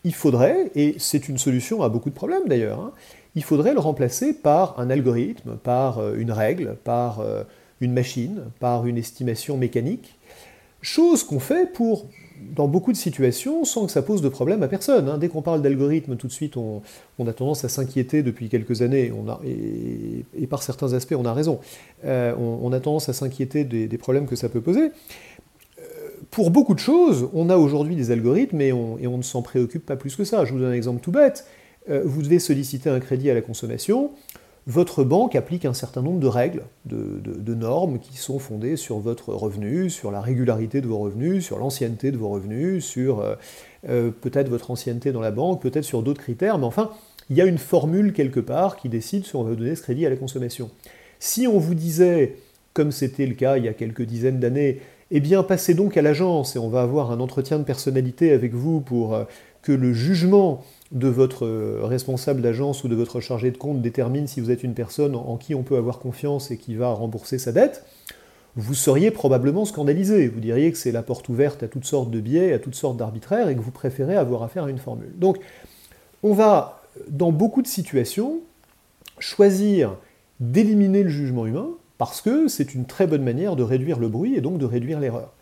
il faudrait, et c'est une solution à beaucoup de problèmes d'ailleurs, hein, il faudrait le remplacer par un algorithme, par euh, une règle, par euh, une machine, par une estimation mécanique, chose qu'on fait pour dans beaucoup de situations sans que ça pose de problème à personne. Hein. Dès qu'on parle d'algorithme, tout de suite, on, a tendance à s'inquiéter depuis quelques années, et, par certains aspects, on a raison. Euh, on, a tendance à s'inquiéter des, problèmes que ça peut poser. Pour beaucoup de choses, on a aujourd'hui des algorithmes et on, ne s'en préoccupe pas plus que ça. Je vous donne un exemple tout bête. Euh, vous devez solliciter un crédit à la consommation votre banque applique un certain nombre de règles, de, normes qui sont fondées sur votre revenu, sur la régularité de vos revenus, sur l'ancienneté de vos revenus, sur euh, euh, peut-être votre ancienneté dans la banque, peut-être sur d'autres critères, mais enfin, il y a une formule quelque part qui décide si on va donner ce crédit à la consommation. Si on vous disait, comme c'était le cas il y a quelques dizaines d'années, eh bien passez donc à l'agence et on va avoir un entretien de personnalité avec vous pour euh, que le jugement de votre euh, responsable d'agence ou de votre chargé de compte détermine si vous êtes une personne en qui on peut avoir confiance et qui va rembourser sa dette, vous seriez probablement scandalisé. Vous diriez que c'est la porte ouverte à toutes sortes de biais, à toutes sortes d'arbitraires et que vous préférez avoir affaire à une formule. Donc, on va, dans beaucoup de situations, choisir d'éliminer le jugement humain parce que c'est une très bonne manière de réduire le bruit et donc de réduire l'erreur.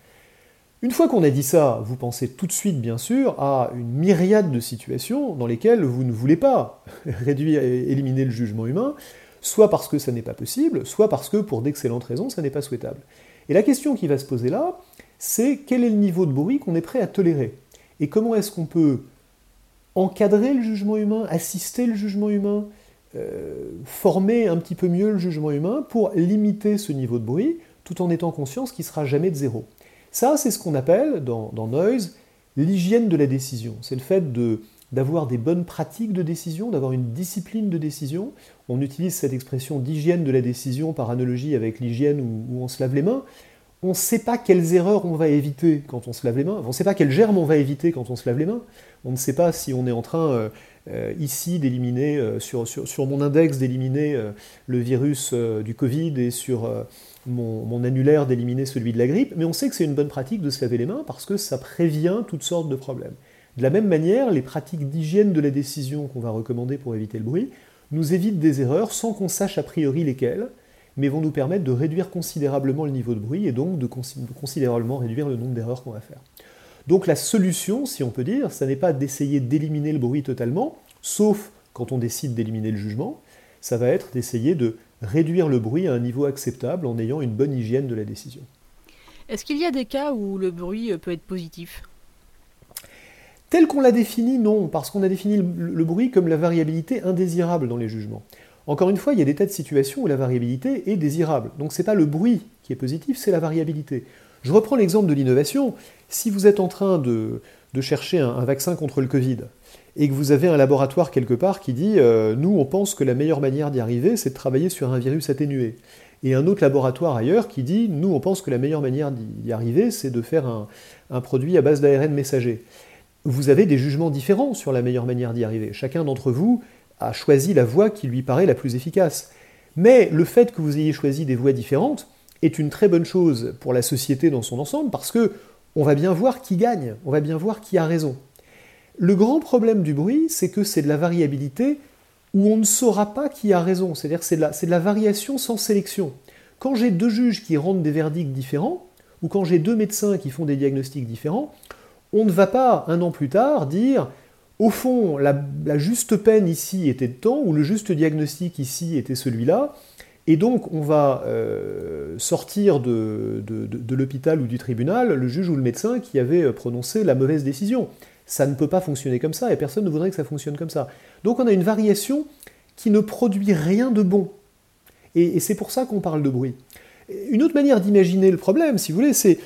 Une fois qu'on a dit ça, vous pensez tout de suite, bien sûr, à une myriade de situations dans lesquelles vous ne voulez pas [laughs] réduire et éliminer le jugement humain, soit parce que ça n'est pas possible, soit parce que, pour d'excellentes raisons, ça n'est pas souhaitable. Et la question qui va se poser là, c'est quel est le niveau de bruit qu'on est prêt à tolérer Et comment est-ce qu'on peut encadrer le jugement humain, assister le jugement humain, former un petit peu mieux le jugement humain pour limiter ce niveau de bruit, tout en étant conscient qu'il ne sera jamais de zéro. Ça, c'est ce qu'on appelle dans, Noise l'hygiène de la décision. C'est le fait d'avoir des bonnes pratiques de décision, d'avoir une discipline de décision. On utilise cette expression d'hygiène de la décision par analogie avec l'hygiène où, on se lave les mains. On ne sait pas quelles erreurs on va éviter quand on se lave les mains. On ne sait pas quels germes on va éviter quand on se lave les mains. On ne sait pas si on est en train euh, euh, ici d'éliminer, euh, sur, sur, mon index, d'éliminer le virus du Covid et sur mon, annulaire d'éliminer celui de la grippe, mais on sait que c'est une bonne pratique de se laver les mains parce que ça prévient toutes sortes de problèmes. De la même manière, les pratiques d'hygiène de la décision qu'on va recommander pour éviter le bruit nous évitent des erreurs sans qu'on sache a priori lesquelles, mais vont nous permettre de réduire considérablement le niveau de bruit et donc de, considérablement réduire le nombre d'erreurs qu'on va faire. Donc la solution, si on peut dire, ça n'est pas d'essayer d'éliminer le bruit totalement, sauf quand on décide d'éliminer le jugement, ça va être d'essayer de réduire le bruit à un niveau acceptable en ayant une bonne hygiène de la décision. Est-ce qu'il y a des cas où le bruit peut être positif? Tel qu'on l'a défini, non, parce qu'on a défini le, bruit comme la variabilité indésirable dans les jugements. Encore une fois, il y a des tas de situations où la variabilité est désirable. Donc ce n'est pas le bruit qui est positif, c'est la variabilité. Je reprends l'exemple de l'innovation. Si vous êtes en train de, chercher un, vaccin contre le Covid, et que vous avez un laboratoire quelque part qui dit euh, nous on pense que la meilleure manière d'y arriver c'est de travailler sur un virus atténué et un autre laboratoire ailleurs qui dit nous on pense que la meilleure manière d'y arriver c'est de faire un, produit à base d'ARN messager. Vous avez des jugements différents sur la meilleure manière d'y arriver. Chacun d'entre vous a choisi la voie qui lui paraît la plus efficace. Mais le fait que vous ayez choisi des voies différentes est une très bonne chose pour la société dans son ensemble parce que on va bien voir qui gagne, on va bien voir qui a raison. Le grand problème du bruit, c'est que c'est de la variabilité où on ne saura pas qui a raison. C'est-à-dire c'est de, la, de la variation sans sélection. Quand j'ai deux juges qui rendent des verdicts différents, ou quand j'ai deux médecins qui font des diagnostics différents, on ne va pas, un an plus tard, dire au fond, la, juste peine ici était de temps, ou le juste diagnostic ici était celui-là, et donc on va euh, sortir de, de l'hôpital ou du tribunal le juge ou le médecin qui avait prononcé la mauvaise décision. Ça ne peut pas fonctionner comme ça et personne ne voudrait que ça fonctionne comme ça. Donc on a une variation qui ne produit rien de bon. Et, c'est pour ça qu'on parle de bruit. Une autre manière d'imaginer le problème, si vous voulez, c'est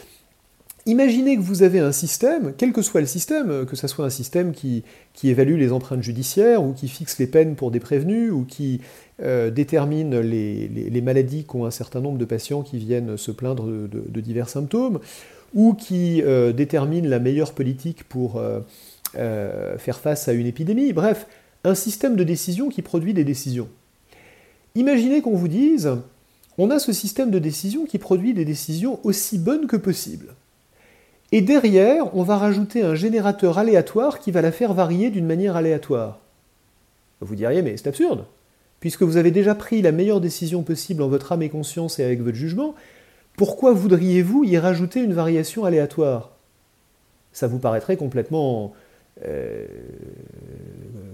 Imaginez que vous avez un système, quel que soit le système, que ce soit un système qui, évalue les empreintes judiciaires, ou qui fixe les peines pour des prévenus, ou qui euh, détermine les, maladies qu'ont un certain nombre de patients qui viennent se plaindre de divers symptômes, ou qui euh, détermine la meilleure politique pour euh, euh, faire face à une épidémie. Bref, un système de décision qui produit des décisions. Imaginez qu'on vous dise, on a ce système de décision qui produit des décisions aussi bonnes que possible. Et derrière, on va rajouter un générateur aléatoire qui va la faire varier d'une manière aléatoire. Vous diriez, mais c'est absurde. Puisque vous avez déjà pris la meilleure décision possible en votre âme et conscience et avec votre jugement, pourquoi voudriez-vous y rajouter une variation aléatoire? Ça vous paraîtrait complètement, euh,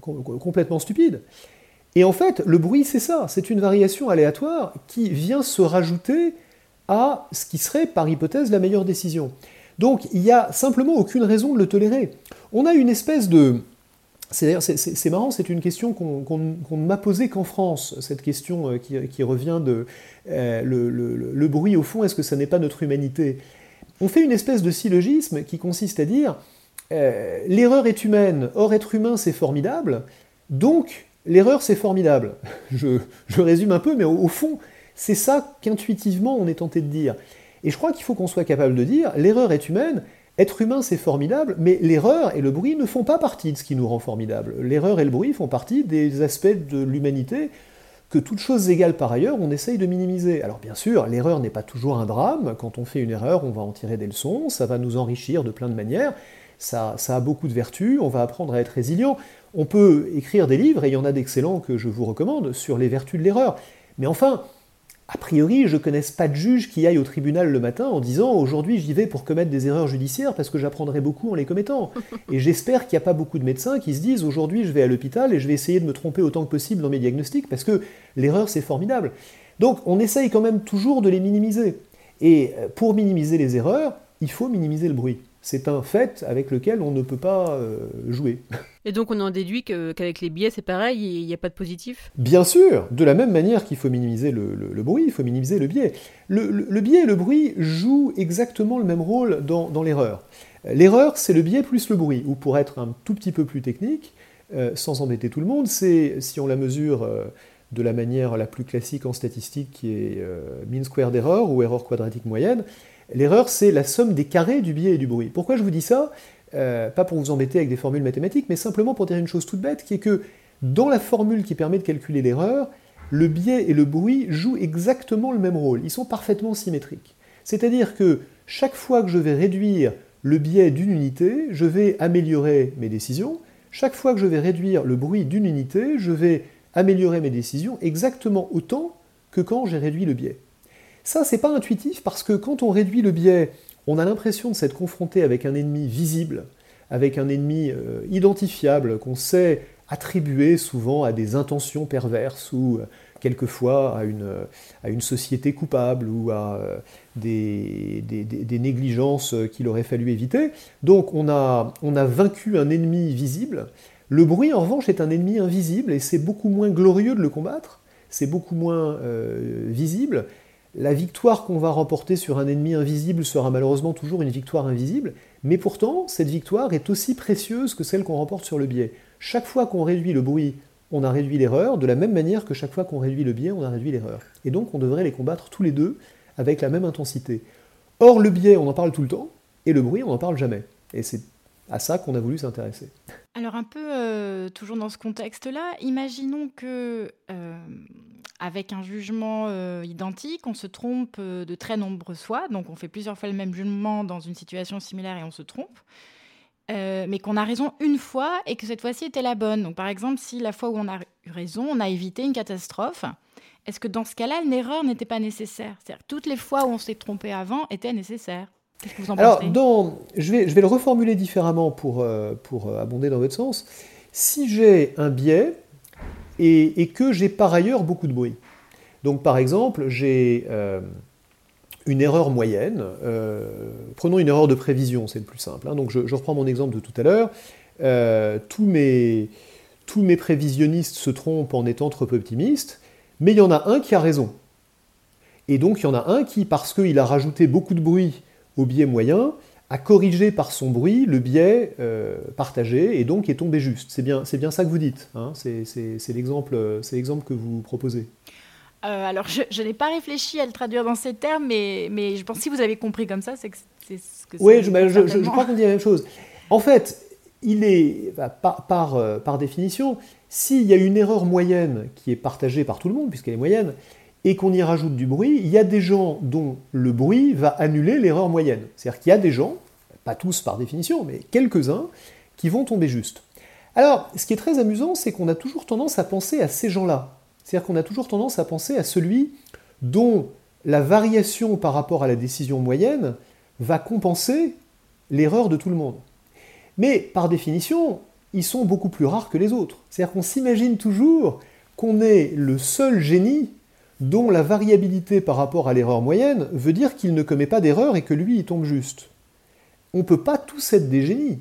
complètement stupide. Et en fait, le bruit, c'est ça, c'est une variation aléatoire qui vient se rajouter à ce qui serait, par hypothèse, la meilleure décision. Donc il n'y a simplement aucune raison de le tolérer. On a une espèce de... C'est marrant, c'est une question qu'on ne m'a posée qu'en France, cette question euh, qui, revient de euh, le, bruit au fond, est-ce que ça n'est pas notre humanité? On fait une espèce de syllogisme qui consiste à dire euh, l'erreur est humaine, or être humain c'est formidable, donc l'erreur c'est formidable. [laughs] Je, résume un peu, mais au fond, c'est ça qu'intuitivement on est tenté de dire. Et je crois qu'il faut qu'on soit capable de dire, l'erreur est humaine, être humain c'est formidable, mais l'erreur et le bruit ne font pas partie de ce qui nous rend formidable. L'erreur et le bruit font partie des aspects de l'humanité que toutes choses égales par ailleurs, on essaye de minimiser. Alors bien sûr, l'erreur n'est pas toujours un drame, quand on fait une erreur, on va en tirer des leçons, ça va nous enrichir de plein de manières, ça, ça a beaucoup de vertus, on va apprendre à être résilient. On peut écrire des livres, et il y en a d'excellents que je vous recommande, sur les vertus de l'erreur. Mais enfin, a priori, je ne connaisse pas de juge qui aille au tribunal le matin en disant aujourd'hui j'y vais pour commettre des erreurs judiciaires parce que j'apprendrai beaucoup en les commettant. [laughs] Et j'espère qu'il n'y a pas beaucoup de médecins qui se disent aujourd'hui je vais à l'hôpital et je vais essayer de me tromper autant que possible dans mes diagnostics parce que l'erreur c'est formidable. Donc on essaye quand même toujours de les minimiser. Et euh, pour minimiser les erreurs, il faut minimiser le bruit c'est un fait avec lequel on ne peut pas euh, jouer. [laughs] Et donc on en déduit qu'avec les biais c'est pareil, il n'y a pas de positif? Bien sûr, de la même manière qu'il faut minimiser le, bruit, il faut minimiser le biais. Le, biais et le bruit jouent exactement le même rôle dans, l'erreur. L'erreur c'est le biais plus le bruit, ou pour être un tout petit peu plus technique, euh, sans embêter tout le monde, c'est si on la mesure... Euh, de la manière la plus classique en statistique qui est mean square d'erreur ou erreur quadratique moyenne, L'erreur, c'est la somme des carrés du biais et du bruit. Pourquoi je vous dis ça? Euh, Pas pour vous embêter avec des formules mathématiques, mais simplement pour dire une chose toute bête, qui est que dans la formule qui permet de calculer l'erreur, le biais et le bruit jouent exactement le même rôle. Ils sont parfaitement symétriques. C'est-à-dire que chaque fois que je vais réduire le biais d'une unité, je vais améliorer mes décisions. Chaque fois que je vais réduire le bruit d'une unité, je vais améliorer mes décisions exactement autant que quand j'ai réduit le biais. Ça, c'est pas intuitif parce que quand on réduit le biais, on a l'impression de s'être confronté avec un ennemi visible, avec un ennemi euh, identifiable, qu'on sait attribuer souvent à des intentions perverses ou euh, quelquefois à une, euh, à une, société coupable ou à des, des, négligences qu'il aurait fallu éviter. Donc on a, on a vaincu un ennemi visible. Le bruit, en revanche, est un ennemi invisible et c'est beaucoup moins glorieux de le combattre, c'est beaucoup moins visible, la victoire qu'on va remporter sur un ennemi invisible sera malheureusement toujours une victoire invisible, mais pourtant, cette victoire est aussi précieuse que celle qu'on remporte sur le biais. Chaque fois qu'on réduit le bruit, on a réduit l'erreur, de la même manière que chaque fois qu'on réduit le biais, on a réduit l'erreur. Et donc, on devrait les combattre tous les deux avec la même intensité. Or, le biais, on en parle tout le temps, et le bruit, on n'en parle jamais. Et c'est à ça qu'on a voulu s'intéresser. Alors un peu euh, toujours dans ce contexte-là, imaginons que euh, avec un jugement euh, identique, on se trompe de très nombreuses fois, donc on fait plusieurs fois le même jugement dans une situation similaire et on se trompe, mais qu'on a raison une fois et que cette fois-ci était la bonne. Donc par exemple, si la fois où on a eu raison, on a évité une catastrophe, est-ce que dans ce cas-là, l'erreur n'était pas nécessaire? C'est-à-dire que toutes les fois où on s'est trompé avant étaient nécessaires. Alors, je, vais, je vais le reformuler différemment pour, euh, pour euh, abonder dans votre sens. Si j'ai un biais et, que j'ai par ailleurs beaucoup de bruit, donc par exemple, j'ai euh, une erreur moyenne, prenons une erreur de prévision, c'est le plus simple. Hein. donc je, reprends mon exemple de tout à l'heure. tous, mes, tous mes prévisionnistes se trompent en étant trop optimistes, mais il y en a un qui a raison. Et donc il y en a un qui, parce qu'il a rajouté beaucoup de bruit au biais moyen, a corrigé par son bruit le biais euh, partagé et donc est tombé juste. C'est bien, c'est bien ça que vous dites. Hein c'est, l'exemple, c'est l'exemple que vous proposez. Euh, alors, je, n'ai pas réfléchi à le traduire dans ces termes, mais, mais je pense que si vous avez compris comme ça, c'est que c'est ce que Oui, je, je, crois qu'on dit la même chose. En fait, il est, bah, par, euh, par, définition, s'il y a une erreur moyenne qui est partagée par tout le monde, puisqu'elle est moyenne, et qu'on y rajoute du bruit, il y a des gens dont le bruit va annuler l'erreur moyenne. C'est-à-dire qu'il y a des gens, pas tous par définition, mais quelques-uns, qui vont tomber juste. Alors, ce qui est très amusant, c'est qu'on a toujours tendance à penser à ces gens-là. C'est-à-dire qu'on a toujours tendance à penser à celui dont la variation par rapport à la décision moyenne va compenser l'erreur de tout le monde. Mais par définition, ils sont beaucoup plus rares que les autres. C'est-à-dire qu'on s'imagine toujours qu'on est le seul génie dont la variabilité par rapport à l'erreur moyenne veut dire qu'il ne commet pas d'erreur et que lui, il tombe juste. On ne peut pas tous être des génies.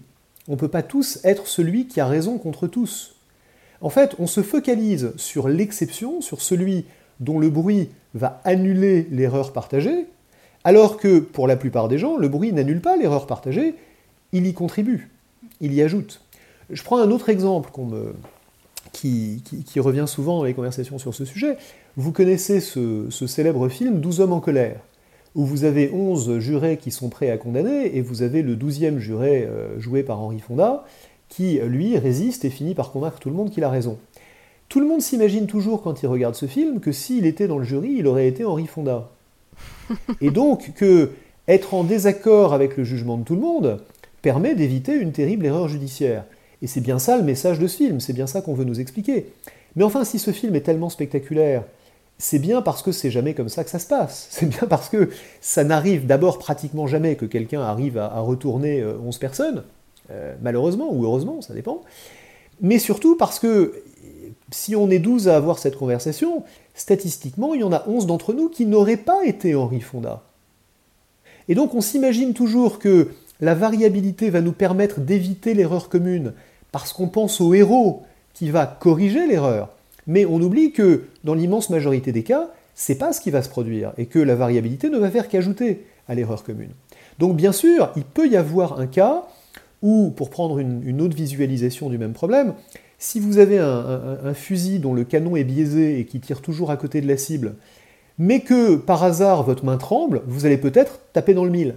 On ne peut pas tous être celui qui a raison contre tous. En fait, on se focalise sur l'exception, sur celui dont le bruit va annuler l'erreur partagée, alors que pour la plupart des gens, le bruit n'annule pas l'erreur partagée, il y contribue, il y ajoute. Je prends un autre exemple qui, revient souvent dans les conversations sur ce sujet. Vous connaissez ce, célèbre film 12 hommes en colère, où vous avez 11 jurés qui sont prêts à condamner, et vous avez le 12e juré euh, joué par Henri Fonda, qui, lui, résiste et finit par convaincre tout le monde qu'il a raison. Tout le monde s'imagine toujours quand il regarde ce film que s'il était dans le jury, il aurait été Henri Fonda. [laughs] Et donc que être en désaccord avec le jugement de tout le monde permet d'éviter une terrible erreur judiciaire. Et c'est bien ça le message de ce film, c'est bien ça qu'on veut nous expliquer. Mais enfin, si ce film est tellement spectaculaire, c'est bien parce que c'est jamais comme ça que ça se passe. [laughs] C'est bien parce que ça n'arrive d'abord pratiquement jamais que quelqu'un arrive à, retourner 11 euh, personnes, euh, malheureusement ou heureusement, ça dépend. Mais surtout parce que si on est 12 à avoir cette conversation, statistiquement, il y en a 11 d'entre nous qui n'auraient pas été Henri Fonda. Et donc on s'imagine toujours que la variabilité va nous permettre d'éviter l'erreur commune, parce qu'on pense au héros qui va corriger l'erreur. Mais on oublie que dans l'immense majorité des cas, c'est pas ce qui va se produire, et que la variabilité ne va faire qu'ajouter à l'erreur commune. Donc bien sûr, il peut y avoir un cas où, pour prendre une autre visualisation du même problème, si vous avez un, fusil dont le canon est biaisé et qui tire toujours à côté de la cible, mais que par hasard votre main tremble, vous allez peut-être taper dans le mille.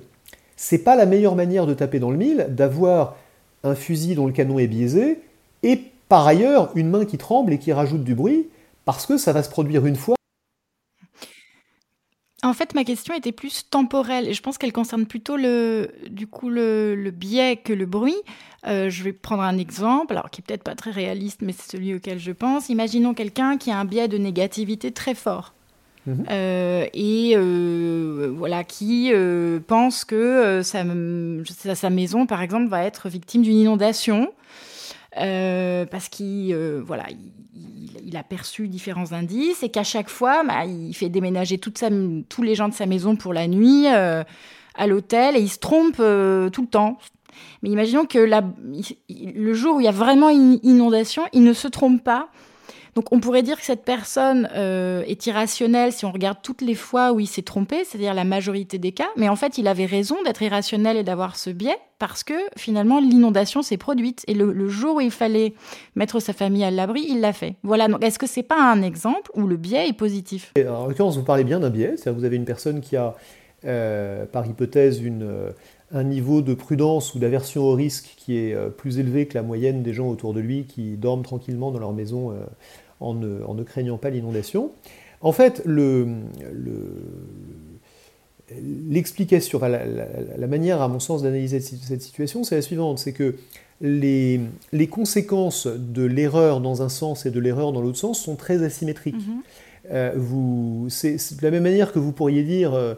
C'est pas la meilleure manière de taper dans le mille d'avoir un fusil dont le canon est biaisé et par ailleurs une main qui tremble et qui rajoute du bruit parce que ça va se produire une fois en fait, ma question était plus temporelle et je pense qu'elle concerne plutôt le, du coup, le, biais que le bruit. Euh, je vais prendre un exemple, alors qui est peut-être pas très réaliste, mais c'est celui auquel je pense. Imaginons quelqu'un qui a un biais de négativité très fort. Mhm. Euh, et euh, voilà, qui pense que sa, sa, maison, par exemple, va être victime d'une inondation. Parce qu'il voilà, il, a perçu différents indices et qu'à chaque fois, bah, il fait déménager tous les gens de sa maison pour la nuit à l'hôtel et il se trompe tout le temps. Mais imaginons que le jour où il y a vraiment une inondation, il ne se trompe pas. Donc on pourrait dire que cette personne euh, est irrationnelle si on regarde toutes les fois où il s'est trompé, c'est-à-dire la majorité des cas. Mais en fait, il avait raison d'être irrationnel et d'avoir ce biais parce que finalement l'inondation s'est produite et le, jour où il fallait mettre sa famille à l'abri, il l'a fait. Voilà. Donc est-ce que c'est pas un exemple où le biais est positif? En l'occurrence, vous parlez bien d'un biais, c'est-à-dire que vous avez une personne qui a, euh, par hypothèse, une un niveau de prudence ou d'aversion au risque qui est euh, plus élevé que la moyenne des gens autour de lui qui dorment tranquillement dans leur maison euh, en ne, craignant pas l'inondation. En fait, l'explication, la, manière, à mon sens, d'analyser cette situation, c'est la suivante, c'est que les, conséquences de l'erreur dans un sens et de l'erreur dans l'autre sens sont très asymétriques. Mm-hmm. Euh, c'est de la même manière que vous pourriez dire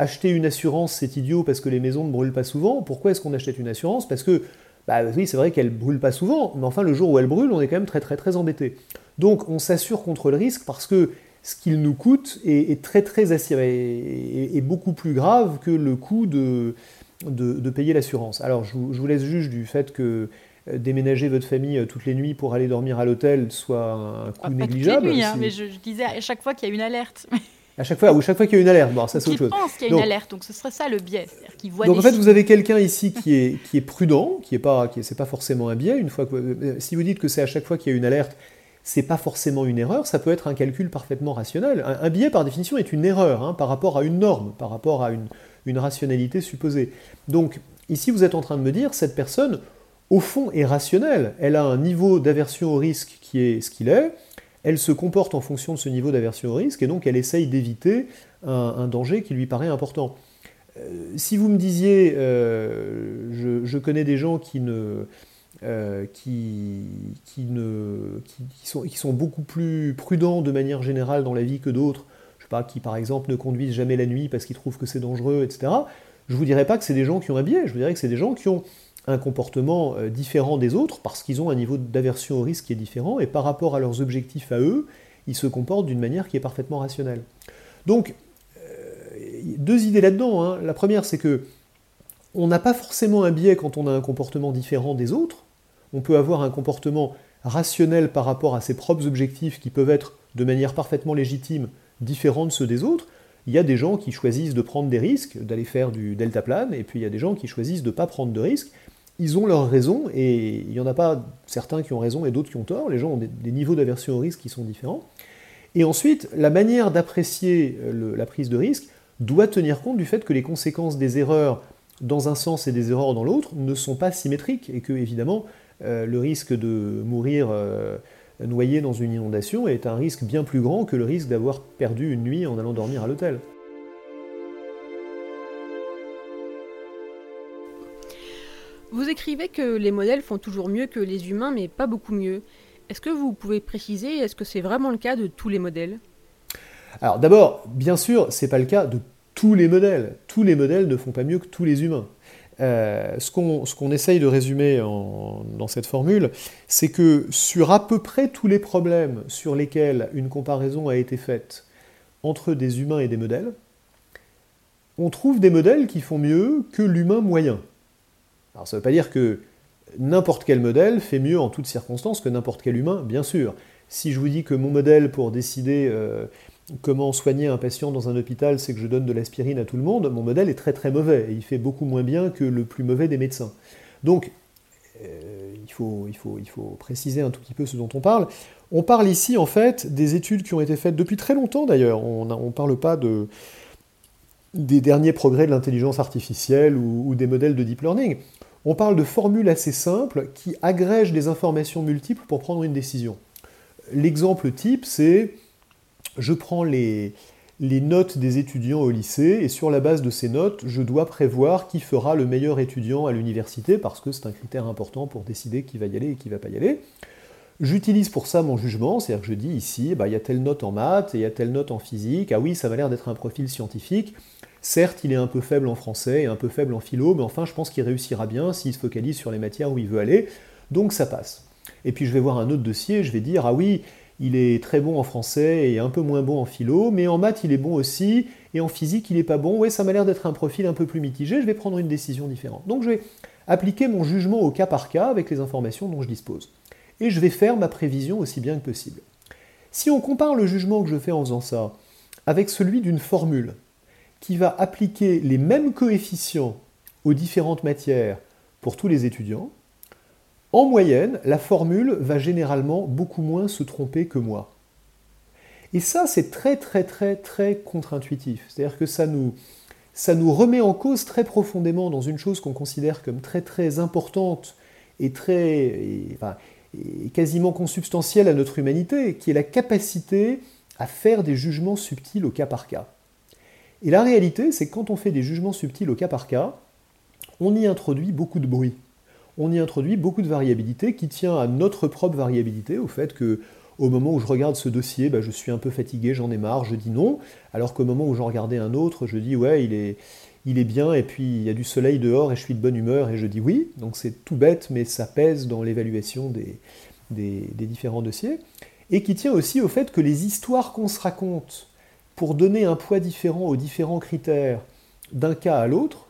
acheter une assurance, c'est idiot parce que les maisons ne brûlent pas souvent. Pourquoi est-ce qu'on achète une assurance? Parce que, bah oui, c'est vrai qu'elle ne brûle pas souvent, mais enfin, le jour où elle brûle, on est quand même très, très, très embêté. Donc, on s'assure contre le risque parce que ce qu'il nous coûte est, très, très assuré, est, beaucoup plus grave que le coût de, de, payer l'assurance. Alors, je vous, laisse juge du fait que euh, déménager votre famille euh, toutes les nuits pour aller dormir à l'hôtel soit un coût négligeable. Toutes les nuits, hein, mais je, je, disais à chaque fois qu'il y a une alerte. [laughs] À chaque fois, ou chaque fois qu'il y a une alerte. Bon, ça c'est autre chose. pense qu'il y a une alerte, donc ce serait ça le biais. Voit donc en fait, vous avez quelqu'un ici qui est, qui est prudent, qui est pas, qui c'est pas forcément un biais. Une fois que, euh, si vous dites que c'est à chaque fois qu'il y a une alerte, c'est pas forcément une erreur, ça peut être un calcul parfaitement rationnel. Un, biais, par définition, est une erreur hein, par rapport à une norme, par rapport à une, une rationalité supposée. Donc ici, vous êtes en train de me dire, cette personne, au fond, est rationnelle. Elle a un niveau d'aversion au risque qui est ce qu'il est. Elle se comporte en fonction de ce niveau d'aversion au risque et donc elle essaye d'éviter un, danger qui lui paraît important. Euh, si vous me disiez, euh, je, connais des gens qui ne, euh, qui, ne, qui, sont, qui, sont, beaucoup plus prudents de manière générale dans la vie que d'autres, je sais pas, qui par exemple ne conduisent jamais la nuit parce qu'ils trouvent que c'est dangereux, etc. Je vous dirais pas que c'est des gens qui ont un biais, je vous dirais que c'est des gens qui ont un comportement euh, différent des autres parce qu'ils ont un niveau d'aversion au risque qui est différent et par rapport à leurs objectifs à eux, ils se comportent d'une manière qui est parfaitement rationnelle. Donc, euh, deux idées là-dedans. Hein. La première, c'est que on n'a pas forcément un biais quand on a un comportement différent des autres. On peut avoir un comportement rationnel par rapport à ses propres objectifs qui peuvent être de manière parfaitement légitime différents de ceux des autres. Il y a des gens qui choisissent de prendre des risques, d'aller faire du deltaplane, et puis il y a des gens qui choisissent de ne pas prendre de risques, ils ont leurs raisons, et il n'y en a pas certains qui ont raison et d'autres qui ont tort, les gens ont des, niveaux d'aversion au risque qui sont différents. Et ensuite, la manière d'apprécier euh, la prise de risque doit tenir compte du fait que les conséquences des erreurs dans un sens et des erreurs dans l'autre ne sont pas symétriques, et que, évidemment, euh, le risque de mourir euh, noyé dans une inondation est un risque bien plus grand que le risque d'avoir perdu une nuit en allant dormir à l'hôtel. Vous écrivez que les modèles font toujours mieux que les humains, mais pas beaucoup mieux. Est-ce que vous pouvez préciser, est-ce que c'est vraiment le cas de tous les modèles? Alors d'abord, bien sûr, c'est pas le cas de tous les modèles. Tous les modèles ne font pas mieux que tous les humains. Euh, ce qu'on essaye de résumer dans cette formule, c'est que sur à peu près tous les problèmes sur lesquels une comparaison a été faite entre des humains et des modèles, on trouve des modèles qui font mieux que l'humain moyen. Alors ça ne veut pas dire que n'importe quel modèle fait mieux en toutes circonstances que n'importe quel humain, bien sûr. Si je vous dis que mon modèle pour décider euh, comment soigner un patient dans un hôpital, c'est que je donne de l'aspirine à tout le monde, mon modèle est très très mauvais et il fait beaucoup moins bien que le plus mauvais des médecins. Donc, euh, il, faut, il, faut, il faut préciser un tout petit peu ce dont on parle. On parle ici en fait des études qui ont été faites depuis très longtemps d'ailleurs. On ne parle pas de, des derniers progrès de l'intelligence artificielle ou, des modèles de deep learning. On parle de formules assez simples qui agrègent des informations multiples pour prendre une décision. L'exemple type, c'est je prends les, notes des étudiants au lycée et sur la base de ces notes, je dois prévoir qui fera le meilleur étudiant à l'université parce que c'est un critère important pour décider qui va y aller et qui va pas y aller. J'utilise pour ça mon jugement, c'est-à-dire que je dis ici, bah, il y a telle note en maths et il y a telle note en physique, ah oui, ça m'a l'air d'être un profil scientifique, Certes, il est un peu faible en français et un peu faible en philo, mais enfin, je pense qu'il réussira bien s'il se focalise sur les matières où il veut aller, donc ça passe. Et puis je vais voir un autre dossier, je vais dire, ah oui, il est très bon en français et un peu moins bon en philo, mais en maths il est bon aussi, et en physique il n'est pas bon, ouais, ça m'a l'air d'être un profil un peu plus mitigé, je vais prendre une décision différente. Donc je vais appliquer mon jugement au cas par cas avec les informations dont je dispose. Et je vais faire ma prévision aussi bien que possible. Si on compare le jugement que je fais en faisant ça avec celui d'une formule, qui va appliquer les mêmes coefficients aux différentes matières pour tous les étudiants, en moyenne, la formule va généralement beaucoup moins se tromper que moi. Et ça, c'est très très très très contre-intuitif. C'est-à-dire que ça nous, remet en cause très profondément dans une chose qu'on considère comme très très importante et très quasiment consubstantielle à notre humanité, qui est la capacité à faire des jugements subtils au cas par cas. Et la réalité, c'est que quand on fait des jugements subtils au cas par cas, on y introduit beaucoup de bruit. On y introduit beaucoup de variabilité qui tient à notre propre variabilité, au fait que au moment où je regarde ce dossier, bah, je suis un peu fatigué, j'en ai marre, je dis non, alors qu'au moment où j'en regardais un autre, je dis ouais, il est, bien, et puis il y a du soleil dehors, et je suis de bonne humeur, et je dis oui. Donc c'est tout bête, mais ça pèse dans l'évaluation des différents dossiers. Et qui tient aussi au fait que les histoires qu'on se raconte pour donner un poids différent aux différents critères d'un cas à l'autre,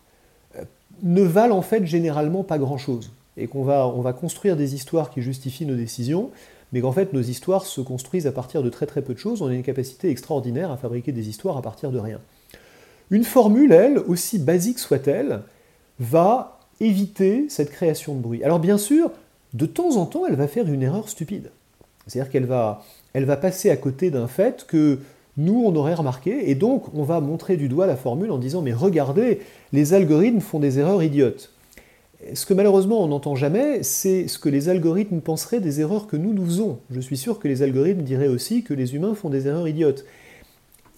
euh, ne valent en fait généralement pas grand-chose. Et qu'on va, on construire des histoires qui justifient nos décisions, mais qu'en fait nos histoires se construisent à partir de très très peu de choses. On a une capacité extraordinaire à fabriquer des histoires à partir de rien. Une formule, elle, aussi basique soit-elle, va éviter cette création de bruit. Alors bien sûr, de temps en temps, elle va faire une erreur stupide. C'est-à-dire qu'elle va, elle va passer à côté d'un fait que nous, on aurait remarqué, et donc on va montrer du doigt la formule en disant mais regardez, les algorithmes font des erreurs idiotes. ce que malheureusement on n'entend jamais, c'est ce que les algorithmes penseraient des erreurs que nous nous faisons. Je suis sûr que les algorithmes diraient aussi que les humains font des erreurs idiotes.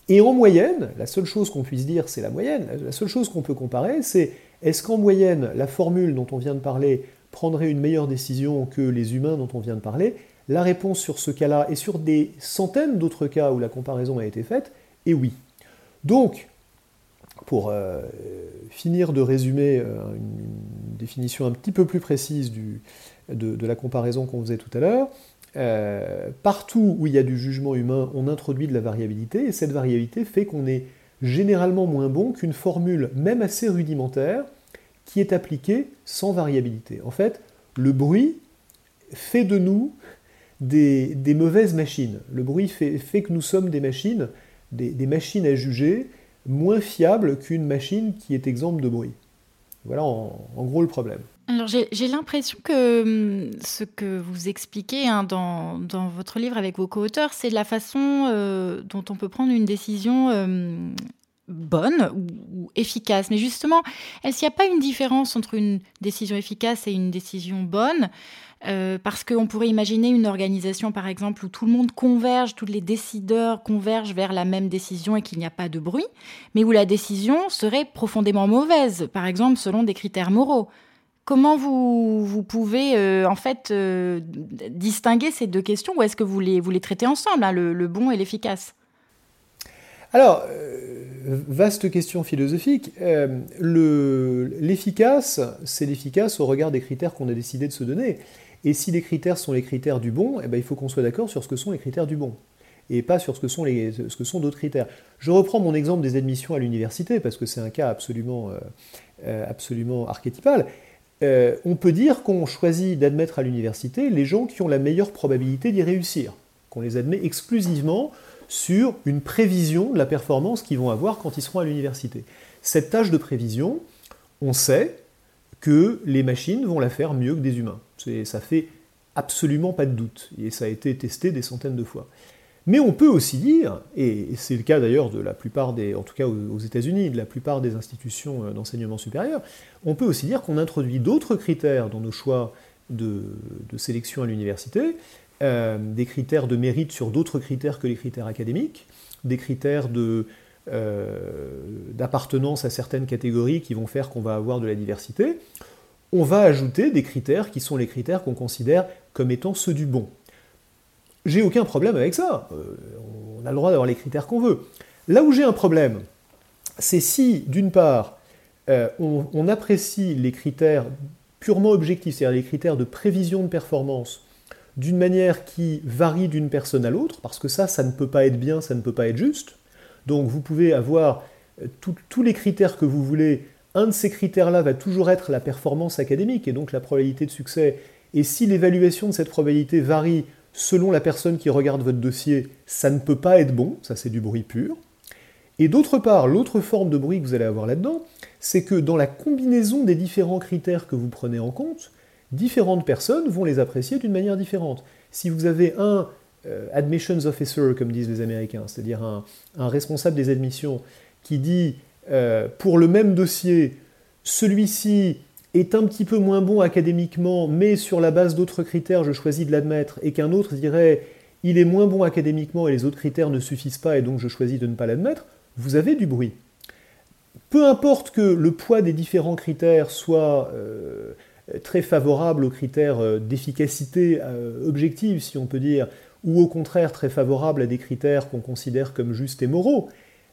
Et en moyenne, la seule chose qu'on puisse dire, c'est la moyenne. La seule chose qu'on peut comparer, c'est est-ce qu'en moyenne, la formule dont on vient de parler prendrait une meilleure décision que les humains dont on vient de parler? La réponse sur ce cas-là et sur des centaines d'autres cas où la comparaison a été faite est oui. Donc, pour euh, finir de résumer euh, une, définition un petit peu plus précise de, la comparaison qu'on faisait tout à l'heure, euh, partout où il y a du jugement humain, on introduit de la variabilité, et cette variabilité fait qu'on est généralement moins bon qu'une formule, même assez rudimentaire, qui est appliquée sans variabilité. En fait, le bruit fait de nous des, mauvaises machines. Le bruit fait, que nous sommes des machines, des machines à juger, moins fiable qu'une machine qui est exempte de bruit. Voilà en, gros le problème. Alors j'ai l'impression que hum, ce que vous expliquez hein, dans, dans, votre livre avec vos co-auteurs, c'est la façon euh, dont on peut prendre une décision hum, bonne ou, efficace. Mais justement, est-ce qu'il n'y a pas une différence entre une décision efficace et une décision bonne? Euh, parce qu'on pourrait imaginer une organisation, par exemple, où tout le monde converge, tous les décideurs convergent vers la même décision et qu'il n'y a pas de bruit, mais où la décision serait profondément mauvaise, par exemple, selon des critères moraux. Comment vous, vous pouvez euh, en fait euh, distinguer ces deux questions ou est-ce que vous les, vous les traitez ensemble, hein, le, bon et l'efficace? Alors, vaste question philosophique. L'efficace, c'est l'efficace au regard des critères qu'on a décidé de se donner. Et si les critères sont les critères du bon, eh ben, il faut qu'on soit d'accord sur ce que sont les critères du bon, et pas sur ce que sont, d'autres critères. Je reprends mon exemple des admissions à l'université, parce que c'est un cas absolument, euh, euh, archétypal. Euh, on peut dire qu'on choisit d'admettre à l'université les gens qui ont la meilleure probabilité d'y réussir, qu'on les admet exclusivement sur une prévision de la performance qu'ils vont avoir quand ils seront à l'université. Cette tâche de prévision, on sait que les machines vont la faire mieux que des humains. Ça fait absolument pas de doute, et ça a été testé des centaines de fois. Mais on peut aussi dire, et c'est le cas d'ailleurs de la plupart des, en tout cas aux États-Unis, de la plupart des institutions euh, d'enseignement supérieur, on peut aussi dire qu'on introduit d'autres critères dans nos choix de, sélection à l'université, euh, des critères de mérite sur d'autres critères que les critères académiques, des critères euh, d'appartenance à certaines catégories qui vont faire qu'on va avoir de la diversité on va ajouter des critères qui sont les critères qu'on considère comme étant ceux du bon. J'ai aucun problème avec ça. Euh, on a le droit d'avoir les critères qu'on veut. Là où j'ai un problème, c'est si, d'une part, on, apprécie les critères purement objectifs, c'est-à-dire les critères de prévision de performance, d'une manière qui varie d'une personne à l'autre, parce que ça, ça ne peut pas être bien, ça ne peut pas être juste. Donc vous pouvez avoir euh, tous les critères que vous voulez un de ces critères-là va toujours être la performance académique et donc la probabilité de succès. Et si l'évaluation de cette probabilité varie selon la personne qui regarde votre dossier, ça ne peut pas être bon, ça c'est du bruit pur. Et d'autre part, l'autre forme de bruit que vous allez avoir là-dedans, c'est que dans la combinaison des différents critères que vous prenez en compte, différentes personnes vont les apprécier d'une manière différente. Si vous avez un euh, admissions officer, comme disent les Américains, c'est-à-dire un, responsable des admissions, qui dit euh, pour le même dossier, celui-ci est un petit peu moins bon académiquement, mais sur la base d'autres critères, je choisis de l'admettre, et qu'un autre dirait il est moins bon académiquement et les autres critères ne suffisent pas et donc je choisis de ne pas l'admettre, vous avez du bruit. Peu importe que le poids des différents critères soit euh, très favorable aux critères euh, d'efficacité objective, si on peut dire, ou au contraire très favorable à des critères qu'on considère comme justes et moraux,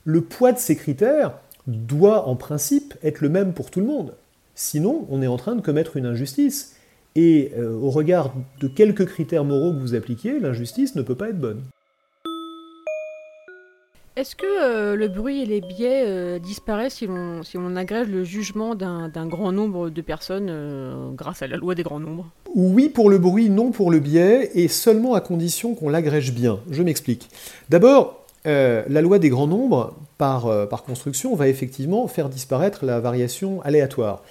le poids de ces critères, doit en principe être le même pour tout le monde. Sinon, on est en train de commettre une injustice. Et euh, au regard de quelques critères moraux que vous appliquez, l'injustice ne peut pas être bonne. Est-ce que euh, le bruit et les biais euh, disparaissent si l'on si agrège le jugement d'un grand nombre de personnes grâce à la loi des grands nombres? Oui pour le bruit, non pour le biais, et seulement à condition qu'on l'agrège bien. Je m'explique. D'abord, euh, la loi des grands nombres, euh, par, construction, va effectivement faire disparaître la variation aléatoire.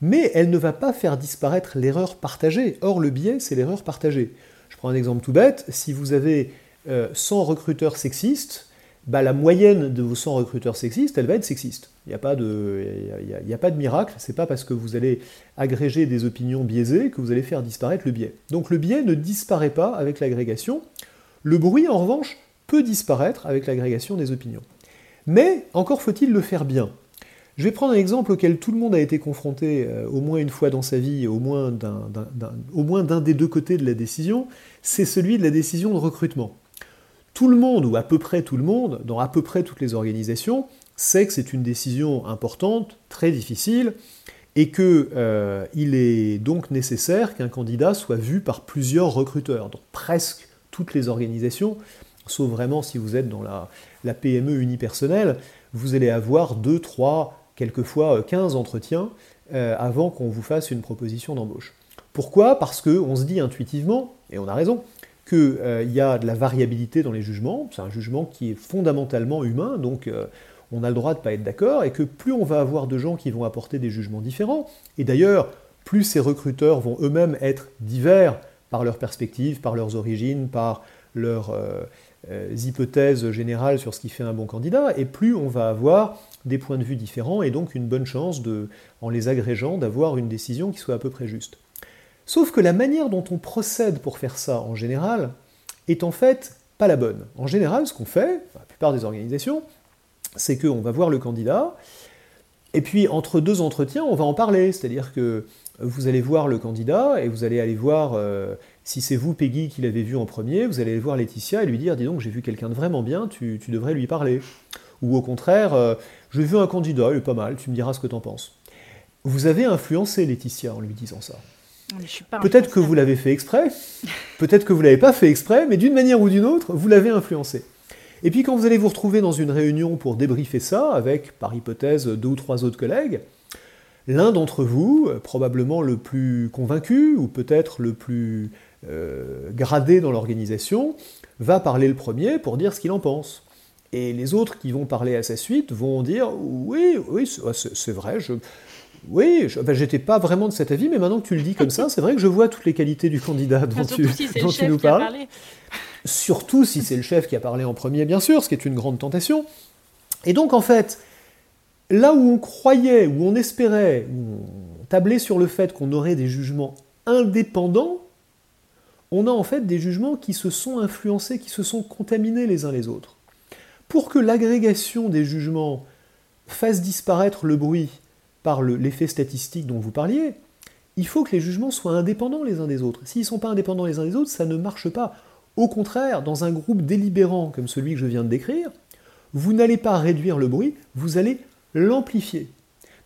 Mais elle ne va pas faire disparaître l'erreur partagée. Or, le biais, c'est l'erreur partagée. Je prends un exemple tout bête. Si vous avez 100 euh, recruteurs sexistes, bah, la moyenne de vos 100 recruteurs sexistes, elle va être sexiste. Il n'y a, pas de, il a pas de miracle, c'est pas parce que vous allez agréger des opinions biaisées que vous allez faire disparaître le biais. Donc le biais ne disparaît pas avec l'agrégation. Le bruit, en revanche, peut disparaître avec l'agrégation des opinions. Mais encore faut-il le faire bien. Je vais prendre un exemple auquel tout le monde a été confronté euh, au moins une fois dans sa vie, au moins d'un des deux côtés de la décision, c'est celui de la décision de recrutement. Tout le monde, ou à peu près tout le monde, dans à peu près toutes les organisations, sait que c'est une décision importante, très difficile, et qu'il euh, est donc nécessaire qu'un candidat soit vu par plusieurs recruteurs. Donc presque toutes les organisations, sauf vraiment si vous êtes dans la, PME unipersonnelle, vous allez avoir 2, 3, quelquefois 15 euh, entretiens euh, avant qu'on vous fasse une proposition d'embauche. Pourquoi? Parce qu'on se dit intuitivement, et on a raison, qu'il euh, y a de la variabilité dans les jugements, c'est un jugement qui est fondamentalement humain, donc on a le droit de ne pas être d'accord, et que plus on va avoir de gens qui vont apporter des jugements différents, et d'ailleurs, plus ces recruteurs vont eux-mêmes être divers par leur perspective, par leurs origines, par leurs hypothèses générales sur ce qui fait un bon candidat, et plus on va avoir des points de vue différents et donc une bonne chance, de, en les agrégeant, d'avoir une décision qui soit à peu près juste. Sauf que la manière dont on procède pour faire ça en général est en fait pas la bonne. En général, ce qu'on fait, la plupart des organisations, c'est qu'on va voir le candidat, et puis entre deux entretiens, on va en parler. C'est-à-dire que vous allez voir le candidat et vous allez aller voir, euh, si c'est vous, Peggy, qui l'avez vu en premier, vous allez aller voir Laetitia et lui dire Dis donc, j'ai vu quelqu'un de vraiment bien, tu, devrais lui parler. Ou au contraire, euh, j'ai vu un candidat, il est pas mal, tu me diras ce que tu en penses. Vous avez influencé Laetitia en lui disant ça. Peut-être que vous l'avez fait exprès, peut-être que vous l'avez pas fait exprès, mais d'une manière ou d'une autre, vous l'avez influencé. Et puis quand vous allez vous retrouver dans une réunion pour débriefer ça, avec, par hypothèse, deux ou trois autres collègues, l'un d'entre vous, probablement le plus convaincu, ou peut-être le plus euh, gradé dans l'organisation, va parler le premier pour dire ce qu'il en pense. Et les autres qui vont parler à sa suite vont dire oui, oui, c'est vrai, je, oui, j'étais pas vraiment de cet avis, mais maintenant que tu le dis comme ça, c'est vrai que je vois toutes les qualités du candidat dont, tu, nous parles. Surtout si c'est le chef qui a parlé en premier, bien sûr, ce qui est une grande tentation. Et donc, en fait, là où on croyait, où on espérait, où on tablait sur le fait qu'on aurait des jugements indépendants, on a en fait des jugements qui se sont influencés, qui se sont contaminés les uns les autres. Pour que l'agrégation des jugements fasse disparaître le bruit par l'effet statistique dont vous parliez, il faut que les jugements soient indépendants les uns des autres. S'ils ne sont pas indépendants les uns des autres, ça ne marche pas. Au contraire, dans un groupe délibérant comme celui que je viens de décrire, vous n'allez pas réduire le bruit, vous allez l'amplifier.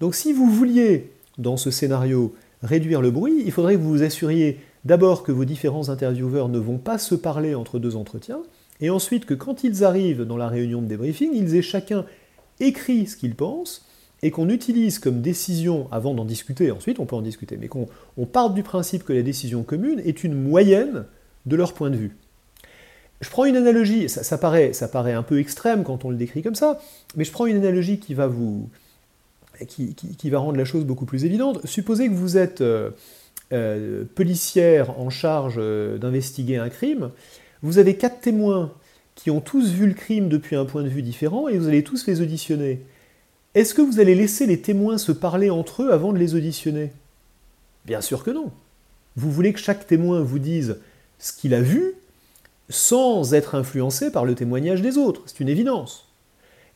Donc si vous vouliez, dans ce scénario, réduire le bruit, il faudrait que vous vous assuriez d'abord que vos différents intervieweurs ne vont pas se parler entre deux entretiens, et ensuite que quand ils arrivent dans la réunion de débriefing, ils aient chacun écrit ce qu'ils pensent, et qu'on utilise comme décision, avant d'en discuter, ensuite on peut en discuter, mais qu'on parte du principe que la décision commune est une moyenne de leur point de vue. Je prends une analogie, ça, paraît, ça paraît un peu extrême quand on le décrit comme ça, mais je prends une analogie qui va vous, qui, va rendre la chose beaucoup plus évidente. Supposez que vous êtes euh, euh, policière en charge euh, d'investiguer un crime, vous avez quatre témoins qui ont tous vu le crime depuis un point de vue différent et vous allez tous les auditionner. Est-ce que vous allez laisser les témoins se parler entre eux avant de les auditionner? Bien sûr que non. Vous voulez que chaque témoin vous dise ce qu'il a vu sans être influencé par le témoignage des autres. C'est une évidence.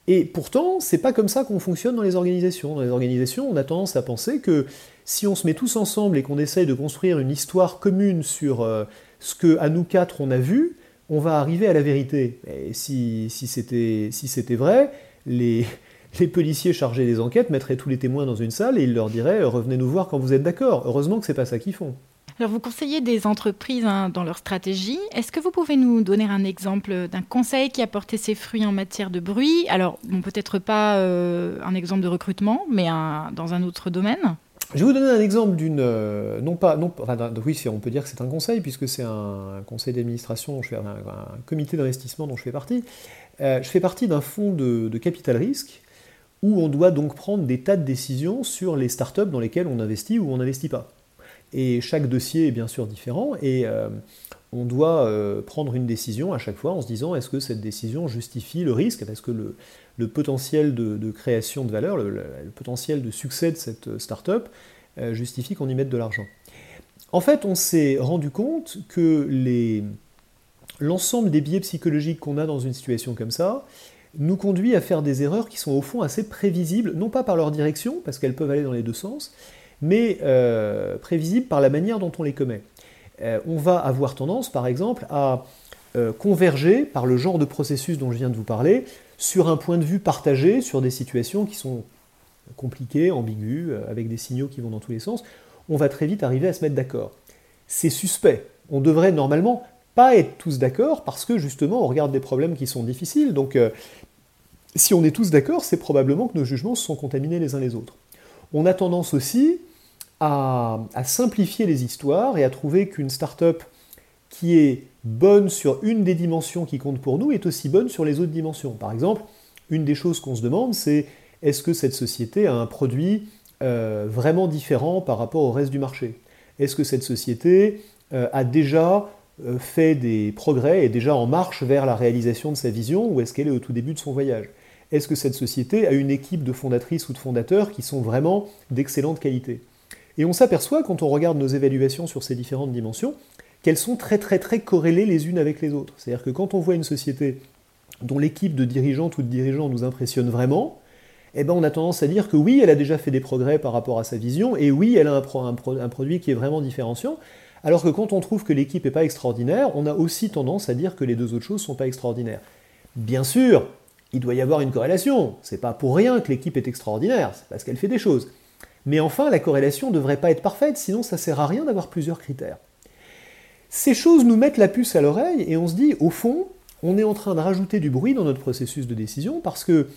Et pourtant, c'est pas comme ça qu'on fonctionne dans les organisations. Dans les organisations, on a tendance à penser que si on se met tous ensemble et qu'on essaye de construire une histoire commune sur euh, ce que à nous quatre on a vu, on va arriver à la vérité. Et si, si c'était vrai, les, les policiers chargés des enquêtes mettraient tous les témoins dans une salle et ils leur diraient revenez nous voir quand vous êtes d'accord. Heureusement que c'est pas ça qu'ils font. Alors vous conseillez des entreprises hein, dans leur stratégie. Est-ce que vous pouvez nous donner un exemple d'un conseil qui a porté ses fruits en matière de bruit? Alors peut-être pas euh, un exemple de recrutement, mais dans un autre domaine. Je vais vous donner un exemple d'une. Euh, non pas. Non, enfin, oui, on peut dire que c'est un conseil, puisque c'est un, conseil d'administration, un, un, comité d'investissement dont je fais partie. Euh, je fais partie d'un fonds de, de, capital risque où on doit donc prendre des tas de décisions sur les startups dans lesquelles on investit ou on n'investit pas. et chaque dossier est bien sûr différent, et on doit prendre une décision à chaque fois en se disant est-ce que cette décision justifie le risque, est-ce que le, potentiel de, création de valeur, le, le, potentiel de succès de cette start-up justifie qu'on y mette de l'argent. En fait, on s'est rendu compte que l'ensemble des biais psychologiques qu'on a dans une situation comme ça nous conduit à faire des erreurs qui sont au fond assez prévisibles, non pas par leur direction, parce qu'elles peuvent aller dans les deux sens, mais euh, prévisibles par la manière dont on les commet. Euh, on va avoir tendance, par exemple, à euh, converger par le genre de processus dont je viens de vous parler sur un point de vue partagé sur des situations qui sont compliquées, ambiguës, avec des signaux qui vont dans tous les sens on va très vite arriver à se mettre d'accord. C'est suspect. On devrait normalement pas être tous d'accord parce que justement on regarde des problèmes qui sont difficiles. Donc euh, si on est tous d'accord, c'est probablement que nos jugements se sont contaminés les uns les autres. On a tendance aussi à, simplifier les histoires et à trouver qu'une start-up qui est bonne sur une des dimensions qui compte pour nous est aussi bonne sur les autres dimensions. Par exemple, une des choses qu'on se demande, c'est est-ce que cette société a un produit euh, vraiment différent par rapport au reste du marché? Est-ce que cette société euh, a déjà fait des progrès et déjà en marche vers la réalisation de sa vision ou est-ce qu'elle est au tout début de son voyage? Est-ce que cette société a une équipe de fondatrices ou de fondateurs qui sont vraiment d'excellente qualité? Et on s'aperçoit quand on regarde nos évaluations sur ces différentes dimensions qu'elles sont très très très corrélées les unes avec les autres. C'est-à-dire que quand on voit une société dont l'équipe de dirigeantes ou de dirigeants nous impressionne vraiment, eh ben, on a tendance à dire que oui, elle a déjà fait des progrès par rapport à sa vision, et oui, elle a un, produit qui est vraiment différenciant, alors que quand on trouve que l'équipe n'est pas extraordinaire, on a aussi tendance à dire que les deux autres choses ne sont pas extraordinaires. Bien sûr, il doit y avoir une corrélation, c'est pas pour rien que l'équipe est extraordinaire, c'est parce qu'elle fait des choses. Mais enfin, la corrélation ne devrait pas être parfaite, sinon ça sert à rien d'avoir plusieurs critères. Ces choses nous mettent la puce à l'oreille et on se dit, au fond, on est en train de rajouter du bruit dans notre processus de décision parce que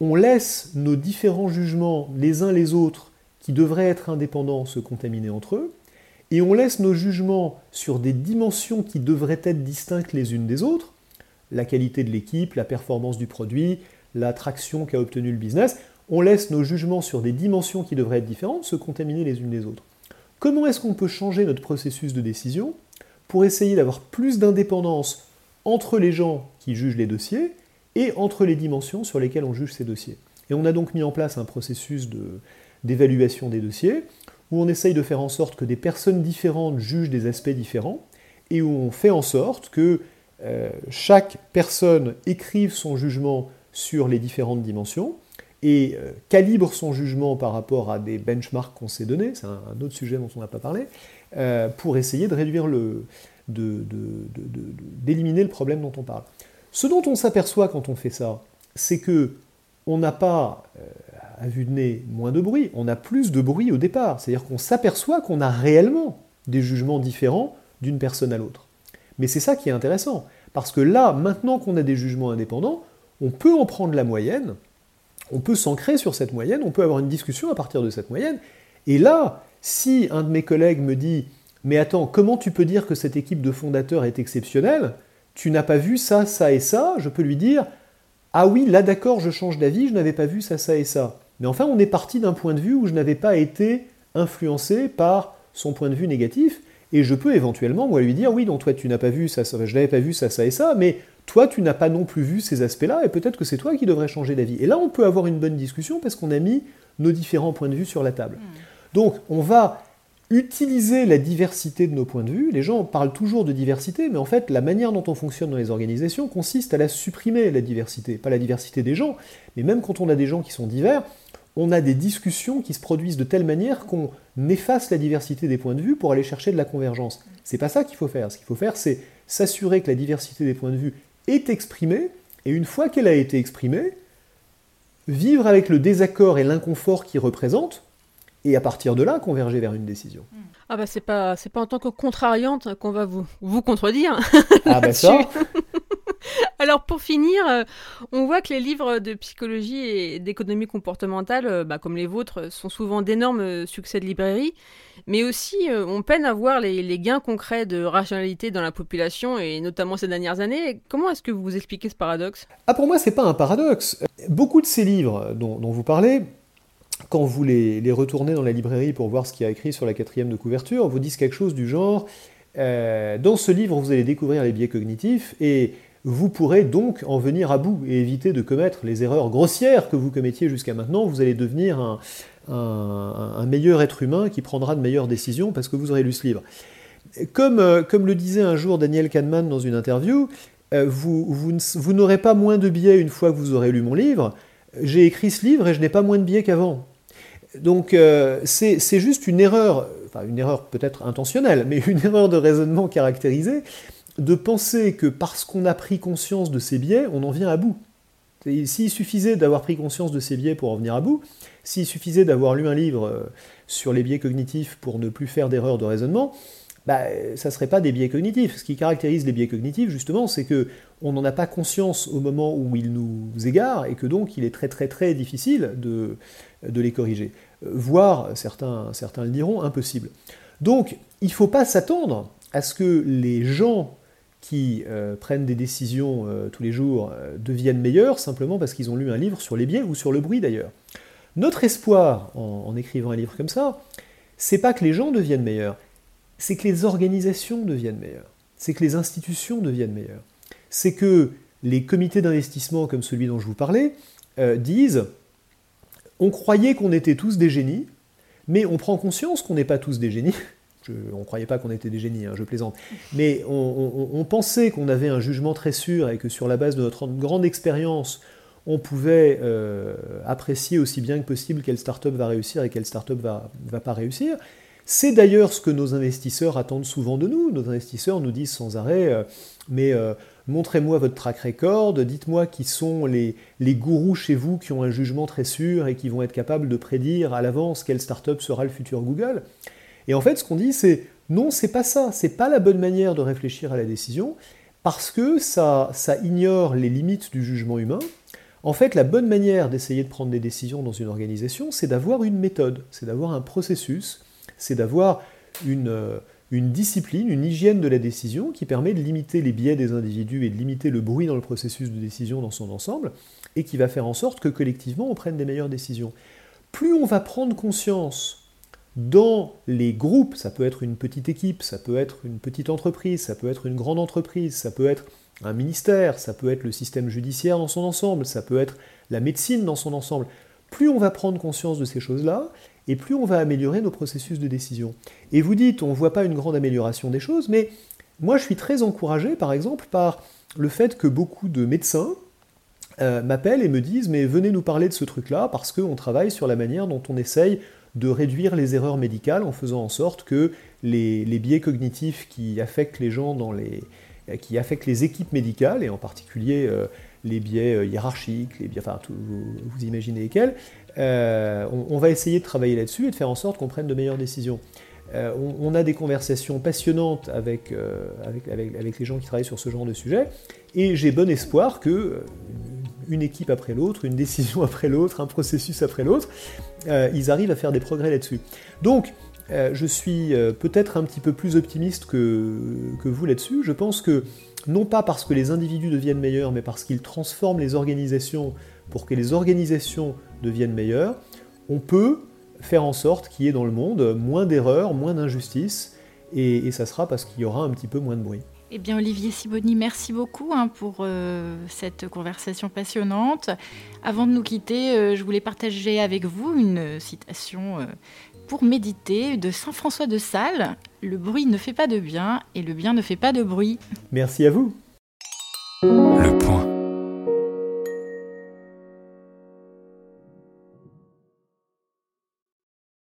on laisse nos différents jugements les uns les autres, qui devraient être indépendants, se contaminer entre eux, et on laisse nos jugements sur des dimensions qui devraient être distinctes les unes des autres, la qualité de l'équipe, la performance du produit, la traction qu'a obtenu le business, on laisse nos jugements sur des dimensions qui devraient être différentes se contaminer les unes les autres. Comment est-ce qu'on peut changer notre processus de décision pour essayer d'avoir plus d'indépendance entre les gens qui jugent les dossiers et entre les dimensions sur lesquelles on juge ces dossiers? Et on a donc mis en place un processus d'évaluation des dossiers, où on essaye de faire en sorte que des personnes différentes jugent des aspects différents, et où on fait en sorte que euh, chaque personne écrive son jugement sur les différentes dimensions, et euh, calibre son jugement par rapport à des benchmarks qu'on s'est donnés, c'est un, autre sujet dont on n'a pas parlé, euh, pour essayer de réduire le, d'éliminer le problème dont on parle. Ce dont on s'aperçoit quand on fait ça, c'est que on n'a pas, à vue de nez, moins de bruit, on a plus de bruit au départ. C'est-à-dire qu'on s'aperçoit qu'on a réellement des jugements différents d'une personne à l'autre. Mais c'est ça qui est intéressant, parce que là, maintenant qu'on a des jugements indépendants, on peut en prendre la moyenne, on peut s'ancrer sur cette moyenne, on peut avoir une discussion à partir de cette moyenne, et là, si un de mes collègues me dit Mais attends, comment tu peux dire que cette équipe de fondateurs est exceptionnelle? Tu n'as pas vu ça, ça et ça, je peux lui dire Ah oui, là d'accord, je change d'avis, je n'avais pas vu ça, ça et ça. Mais enfin, on est parti d'un point de vue où je n'avais pas été influencé par son point de vue négatif, et je peux éventuellement, moi, lui dire Oui, donc toi, tu n'as pas vu ça, ça je n'avais pas vu ça, ça et ça, mais toi, tu n'as pas non plus vu ces aspects-là, et peut-être que c'est toi qui devrais changer d'avis. Et là, on peut avoir une bonne discussion parce qu'on a mis nos différents points de vue sur la table. Hmm. Donc, on va utiliser la diversité de nos points de vue. Les gens parlent toujours de diversité, mais en fait, la manière dont on fonctionne dans les organisations consiste à la supprimer, la diversité. Pas la diversité des gens, mais même quand on a des gens qui sont divers, on a des discussions qui se produisent de telle manière qu'on efface la diversité des points de vue pour aller chercher de la convergence. C'est pas ça qu'il faut faire. Ce qu'il faut faire, c'est s'assurer que la diversité des points de vue est exprimée, et une fois qu'elle a été exprimée, vivre avec le désaccord et l'inconfort qu'il représente, et à partir de là converger vers une décision. Ah bah c'est pas c'est pas en tant que contrariante qu'on va vous vous contredire. Ah bah ça. [laughs] [laughs] Alors pour finir, euh, on voit que les livres de psychologie et d'économie comportementale, euh, bah, comme les vôtres, sont souvent d'énormes euh, succès de librairie, mais aussi on peine à voir les, gains concrets de rationalité dans la population et notamment ces dernières années. Comment est-ce que vous expliquez ce paradoxe? Ah pour moi c'est pas un paradoxe. Beaucoup de ces livres dont vous parlez quand vous les, retournez dans la librairie pour voir ce qu'il y a écrit sur la quatrième de couverture, vous disent quelque chose du genre Dans ce livre, vous allez découvrir les biais cognitifs et vous pourrez donc en venir à bout et éviter de commettre les erreurs grossières que vous commettiez jusqu'à maintenant. Vous allez devenir un, meilleur être humain qui prendra de meilleures décisions parce que vous aurez lu ce livre. Comme, euh, le disait un jour Daniel Kahneman dans une interview, euh, vous, n'aurez pas moins de biais une fois que vous aurez lu mon livre. J'ai écrit ce livre et je n'ai pas moins de biais qu'avant. Donc euh, c'est juste une erreur, enfin une erreur peut-être intentionnelle, mais une [laughs] erreur de raisonnement caractérisée, de penser que parce qu'on a pris conscience de ces biais, on en vient à bout. S'il suffisait d'avoir pris conscience de ces biais pour en venir à bout, s'il suffisait d'avoir lu un livre euh, sur les biais cognitifs pour ne plus faire d'erreur de raisonnement, bah, ça ne serait pas des biais cognitifs. Ce qui caractérise les biais cognitifs, justement, c'est que on n'en a pas conscience au moment où ils nous égarent et que donc il est très très très difficile de, de les corriger. Voire, certains, certains le diront, impossible. Donc, il ne faut pas s'attendre à ce que les gens qui euh, prennent des décisions euh, tous les jours euh, deviennent meilleurs simplement parce qu'ils ont lu un livre sur les biais ou sur le bruit d'ailleurs. Notre espoir en, en, écrivant un livre comme ça, c'est pas que les gens deviennent meilleurs, c'est que les organisations deviennent meilleures, c'est que les institutions deviennent meilleures, c'est que les comités d'investissement comme celui dont je vous parlais disent on croyait qu'on était tous des génies, mais on prend conscience qu'on n'est pas tous des génies. On ne croyait pas qu'on était des génies, hein, je plaisante. Mais on, pensait qu'on avait un jugement très sûr et que sur la base de notre grande expérience, on pouvait euh, apprécier aussi bien que possible quelle startup va réussir et quelle startup va, va pas réussir. C'est d'ailleurs ce que nos investisseurs attendent souvent de nous. Nos investisseurs nous disent sans arrêt, euh, mais euh, montrez-moi votre track record, dites-moi qui sont les, les, gourous chez vous qui ont un jugement très sûr et qui vont être capables de prédire à l'avance quelle startup sera le futur Google. Et en fait, ce qu'on dit, c'est non, c'est pas ça, c'est pas la bonne manière de réfléchir à la décision, parce que ça, ça ignore les limites du jugement humain. En fait, la bonne manière d'essayer de prendre des décisions dans une organisation, c'est d'avoir une méthode, c'est d'avoir un processus c'est d'avoir euh, une, discipline, une hygiène de la décision qui permet de limiter les biais des individus et de limiter le bruit dans le processus de décision dans son ensemble, et qui va faire en sorte que collectivement on prenne des meilleures décisions. Plus on va prendre conscience dans les groupes, ça peut être une petite équipe, ça peut être une petite entreprise, ça peut être une grande entreprise, ça peut être un ministère, ça peut être le système judiciaire dans son ensemble, ça peut être la médecine dans son ensemble. Plus on va prendre conscience de ces choses-là, et plus on va améliorer nos processus de décision. Et vous dites, on ne voit pas une grande amélioration des choses, mais moi je suis très encouragé par exemple par le fait que beaucoup de médecins euh, m'appellent et me disent, mais venez nous parler de ce truc-là, parce qu'on travaille sur la manière dont on essaye de réduire les erreurs médicales en faisant en sorte que les, biais cognitifs qui affectent les gens dans les qui affectent les équipes médicales, et en particulier euh, les biais euh, hiérarchiques, les biais, enfin, vous imaginez lesquels, euh, on, va essayer de travailler là-dessus et de faire en sorte qu'on prenne de meilleures décisions. On, a des conversations passionnantes avec, avec, les gens qui travaillent sur ce genre de sujet, et j'ai bon espoir que une équipe après l'autre, une décision [laughs] après l'autre, un processus après l'autre, ils arrivent à faire des progrès là-dessus. Donc, je suis peut-être un petit peu plus optimiste que, que vous là-dessus. Je pense que non pas parce que les individus deviennent meilleurs, mais parce qu'ils transforment les organisations pour que les organisations deviennent meilleures, on peut faire en sorte qu'il y ait dans le monde moins d'erreurs, moins d'injustices, et, ça sera parce qu'il y aura un petit peu moins de bruit. Eh bien, Olivier Siboni, merci beaucoup hein, pour euh, cette conversation passionnante. Avant de nous quitter, euh, je voulais partager avec vous une citation euh, pour méditer de Saint François de Sales. Le bruit ne fait pas de bien et le bien ne fait pas de bruit. Merci à vous.